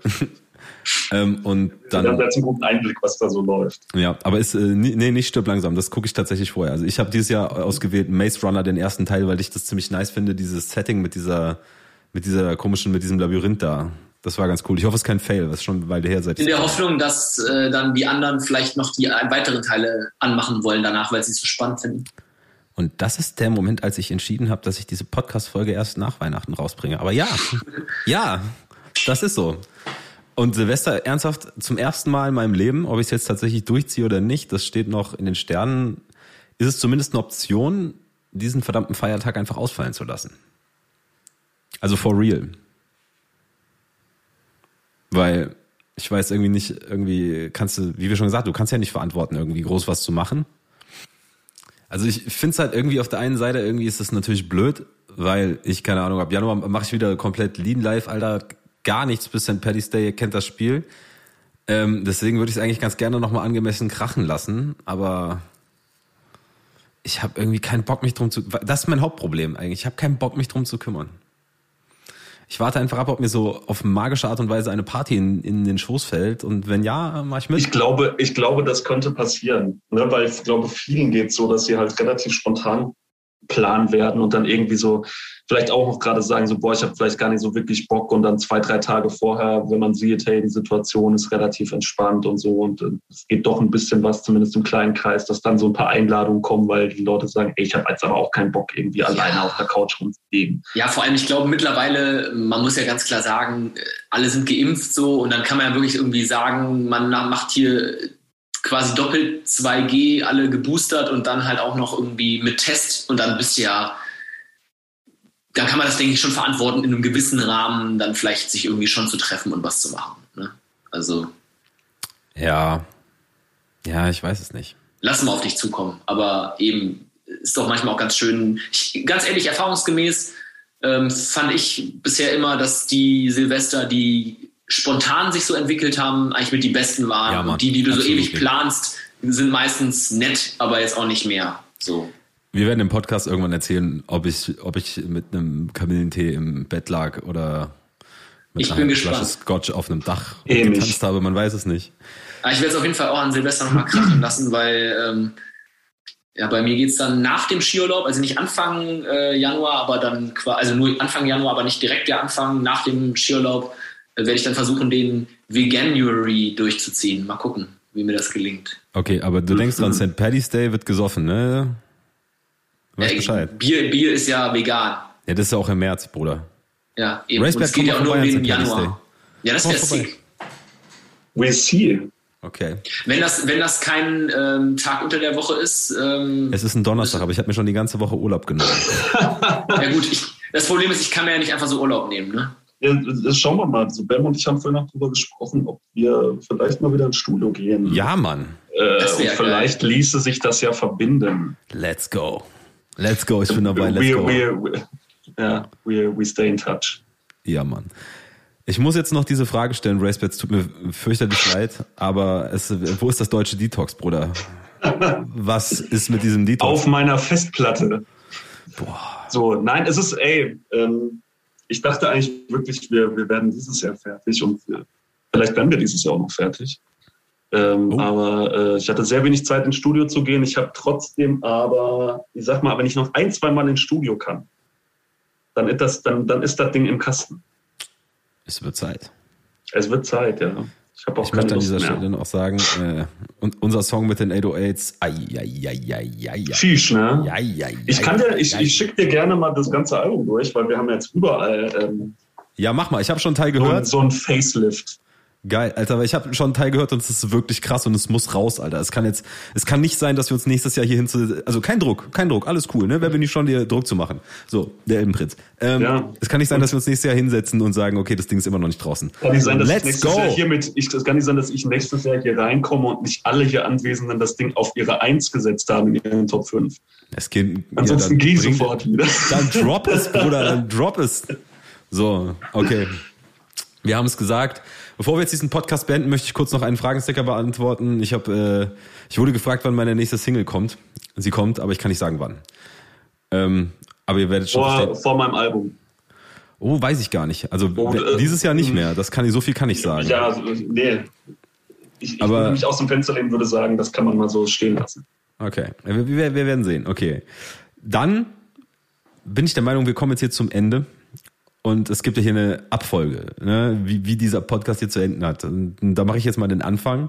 ähm, und dann. Haben jetzt einen guten Einblick, was da so läuft. Ja, aber ist, äh, nee, nicht stirb langsam, das gucke ich tatsächlich vorher. Also ich habe dieses Jahr ausgewählt Maze Runner, den ersten Teil, weil ich das ziemlich nice finde, dieses Setting mit dieser, mit dieser komischen, mit diesem Labyrinth da. Das war ganz cool. Ich hoffe, es ist kein Fail, was schon weil der her seid. In der Hoffnung, dass äh, dann die anderen vielleicht noch die weiteren Teile anmachen wollen danach, weil sie es so spannend finden. Und das ist der Moment, als ich entschieden habe, dass ich diese Podcast-Folge erst nach Weihnachten rausbringe. Aber ja, ja, das ist so. Und Silvester, ernsthaft, zum ersten Mal in meinem Leben, ob ich es jetzt tatsächlich durchziehe oder nicht, das steht noch in den Sternen, ist es zumindest eine Option, diesen verdammten Feiertag einfach ausfallen zu lassen. Also for real. Weil ich weiß irgendwie nicht, irgendwie kannst du, wie wir schon gesagt, du kannst ja nicht verantworten, irgendwie groß was zu machen. Also ich finde es halt irgendwie auf der einen Seite, irgendwie ist es natürlich blöd, weil ich, keine Ahnung, ab Januar mache ich wieder komplett Lean Life, Alter, gar nichts bis St. Paddy's Day, ihr kennt das Spiel. Ähm, deswegen würde ich es eigentlich ganz gerne nochmal angemessen krachen lassen, aber ich habe irgendwie keinen Bock, mich drum zu. Das ist mein Hauptproblem eigentlich. Ich habe keinen Bock, mich drum zu kümmern. Ich warte einfach ab, ob mir so auf magische Art und Weise eine Party in, in den Schoß fällt. Und wenn ja, mach ich mit. Ich glaube, ich glaube, das könnte passieren. Ne? Weil ich glaube, vielen geht es so, dass sie halt relativ spontan planen werden und dann irgendwie so vielleicht auch noch gerade sagen, so, boah, ich habe vielleicht gar nicht so wirklich Bock und dann zwei, drei Tage vorher, wenn man sieht, hey, die Situation ist relativ entspannt und so und äh, es geht doch ein bisschen was, zumindest im kleinen Kreis, dass dann so ein paar Einladungen kommen, weil die Leute sagen, ey, ich habe jetzt aber auch keinen Bock, irgendwie ja. alleine auf der Couch rumzulegen. Ja, vor allem, ich glaube mittlerweile, man muss ja ganz klar sagen, alle sind geimpft so und dann kann man ja wirklich irgendwie sagen, man macht hier quasi doppelt 2G, alle geboostert und dann halt auch noch irgendwie mit Test und dann bist du ja da kann man das, denke ich, schon verantworten, in einem gewissen Rahmen dann vielleicht sich irgendwie schon zu treffen und was zu machen. Ne? Also. Ja. Ja, ich weiß es nicht. Lass mal auf dich zukommen. Aber eben ist doch manchmal auch ganz schön. Ich, ganz ehrlich, erfahrungsgemäß ähm, fand ich bisher immer, dass die Silvester, die spontan sich so entwickelt haben, eigentlich mit die besten waren. Ja, Mann, und die, die du so ewig planst, sind meistens nett, aber jetzt auch nicht mehr. So. Wir werden im Podcast irgendwann erzählen, ob ich, ob ich mit einem Kamillentee im Bett lag oder mit ich einer Flasche Scotch auf einem Dach Ähnlich. getanzt habe, man weiß es nicht. Aber ich werde es auf jeden Fall auch an Silvester nochmal krachen lassen, weil ähm, Ja, bei mir geht es dann nach dem Skiurlaub, also nicht Anfang äh, Januar, aber dann quasi, also nur Anfang Januar, aber nicht direkt der Anfang. Nach dem Skiurlaub äh, werde ich dann versuchen, den Veganuary durchzuziehen. Mal gucken, wie mir das gelingt. Okay, aber du denkst dran, St. Paddy's Day wird gesoffen, ne? Du weißt Bescheid. Bier, Bier ist ja vegan. Ja, das ist ja auch im März, Bruder. Ja, eben. Und es geht ja auch nur um den Januar. Ja, das wäre sick. We'll see. Okay. Wenn das, wenn das kein ähm, Tag unter der Woche ist. Ähm, es ist ein Donnerstag, aber ich habe mir schon die ganze Woche Urlaub genommen. ja gut, ich, das Problem ist, ich kann mir ja nicht einfach so Urlaub nehmen, ne? Ja, das schauen wir mal. So, Ben und ich haben vorhin noch darüber gesprochen, ob wir vielleicht mal wieder ins Studio gehen. Ja, Mann. Äh, und vielleicht geil. ließe sich das ja verbinden. Let's go. Let's go. Ich bin dabei. Let's we, go. We, we, ja, we, we stay in touch. Ja, Mann. Ich muss jetzt noch diese Frage stellen, Racebets, tut mir fürchterlich leid, aber es, wo ist das deutsche Detox, Bruder? Was ist mit diesem Detox? Auf meiner Festplatte. Boah. So, nein, es ist, ey, ähm, ich dachte eigentlich wirklich, wir, wir werden dieses Jahr fertig und vielleicht werden wir dieses Jahr auch noch fertig. Ähm, oh. Aber äh, ich hatte sehr wenig Zeit ins Studio zu gehen. Ich habe trotzdem aber, ich sag mal, wenn ich noch ein, zwei Mal ins Studio kann, dann ist das, dann, dann ist das Ding im Kasten. Es wird Zeit. Es wird Zeit, ja. Ich, auch ich möchte an dieser. Stelle noch sagen, äh, unser Song mit den 808s, ai, ai, ai, ai, ai, Sheesh, ne? Ai, ai, ich kann dir, ich, ich schicke dir gerne mal das ganze Album durch, weil wir haben jetzt überall. Ähm, ja, mach mal, ich habe schon einen Teil gehört. So ein Facelift. Geil, Alter, weil ich habe schon einen Teil gehört und es ist wirklich krass und es muss raus, Alter. Es kann jetzt, es kann nicht sein, dass wir uns nächstes Jahr hier hin zu, also kein Druck, kein Druck, alles cool, ne? Wer bin ich schon, dir Druck zu machen? So, der Elbenprinz. Ähm, ja. Es kann nicht sein, dass wir uns nächstes Jahr hinsetzen und sagen, okay, das Ding ist immer noch nicht draußen. Kann nicht sein, dass Let's ich nächstes go. Jahr hier mit, ich, es kann nicht sein, dass ich nächstes Jahr hier reinkomme und nicht alle hier Anwesenden das Ding auf ihre Eins gesetzt haben in ihren Top 5. Es geht, Ansonsten ja, gehe ich sofort wieder. Dann drop es, Bruder, dann drop es. So, okay. Wir haben es gesagt. Bevor wir jetzt diesen Podcast beenden, möchte ich kurz noch einen Fragensticker beantworten. Ich habe, äh, ich wurde gefragt, wann meine nächste Single kommt. Sie kommt, aber ich kann nicht sagen wann. Ähm, aber ihr werdet schon vor, vor meinem Album. Oh, weiß ich gar nicht. Also oh, äh, dieses Jahr nicht hm. mehr. Das kann ich, so viel kann ich sagen. Ja, also, nee. Ich, ich aber, würde mich aus dem Fenster lehnen, würde sagen, das kann man mal so stehen lassen. Okay, wir, wir, wir werden sehen. Okay. Dann bin ich der Meinung, wir kommen jetzt hier zum Ende. Und es gibt ja hier eine Abfolge, ne? wie, wie dieser Podcast hier zu enden hat. Und da mache ich jetzt mal den Anfang.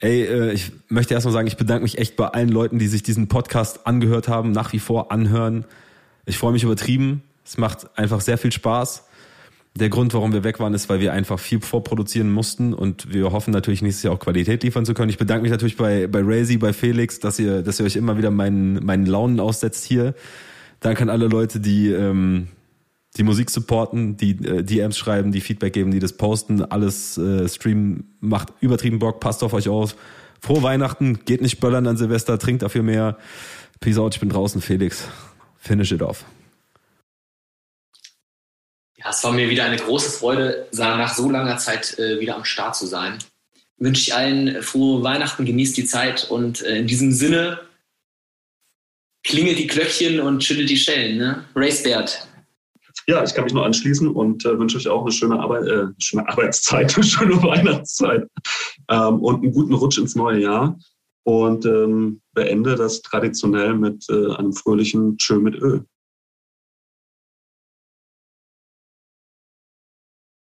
Ey, äh, ich möchte erstmal sagen, ich bedanke mich echt bei allen Leuten, die sich diesen Podcast angehört haben, nach wie vor anhören. Ich freue mich übertrieben. Es macht einfach sehr viel Spaß. Der Grund, warum wir weg waren, ist, weil wir einfach viel vorproduzieren mussten und wir hoffen natürlich nächstes Jahr auch Qualität liefern zu können. Ich bedanke mich natürlich bei, bei Razy, bei Felix, dass ihr, dass ihr euch immer wieder meinen, meinen Launen aussetzt hier. Danke an alle Leute, die, ähm, die Musik supporten, die äh, DMs schreiben, die Feedback geben, die das posten, alles äh, streamen, macht übertrieben Bock, passt auf euch auf. Frohe Weihnachten, geht nicht böllern an Silvester, trinkt dafür mehr. Peace out, ich bin draußen, Felix. Finish it off. Ja, es war mir wieder eine große Freude, nach so langer Zeit äh, wieder am Start zu sein. Wünsche ich allen frohe Weihnachten, genießt die Zeit und äh, in diesem Sinne klingelt die Glöckchen und schüttelt die Schellen. Ne? Race Bert. Ja, ich kann mich nur anschließen und äh, wünsche euch auch eine schöne, Arbeit, äh, schöne Arbeitszeit, eine schöne Weihnachtszeit ähm, und einen guten Rutsch ins neue Jahr. Und ähm, beende das traditionell mit äh, einem fröhlichen Tschö mit Öl.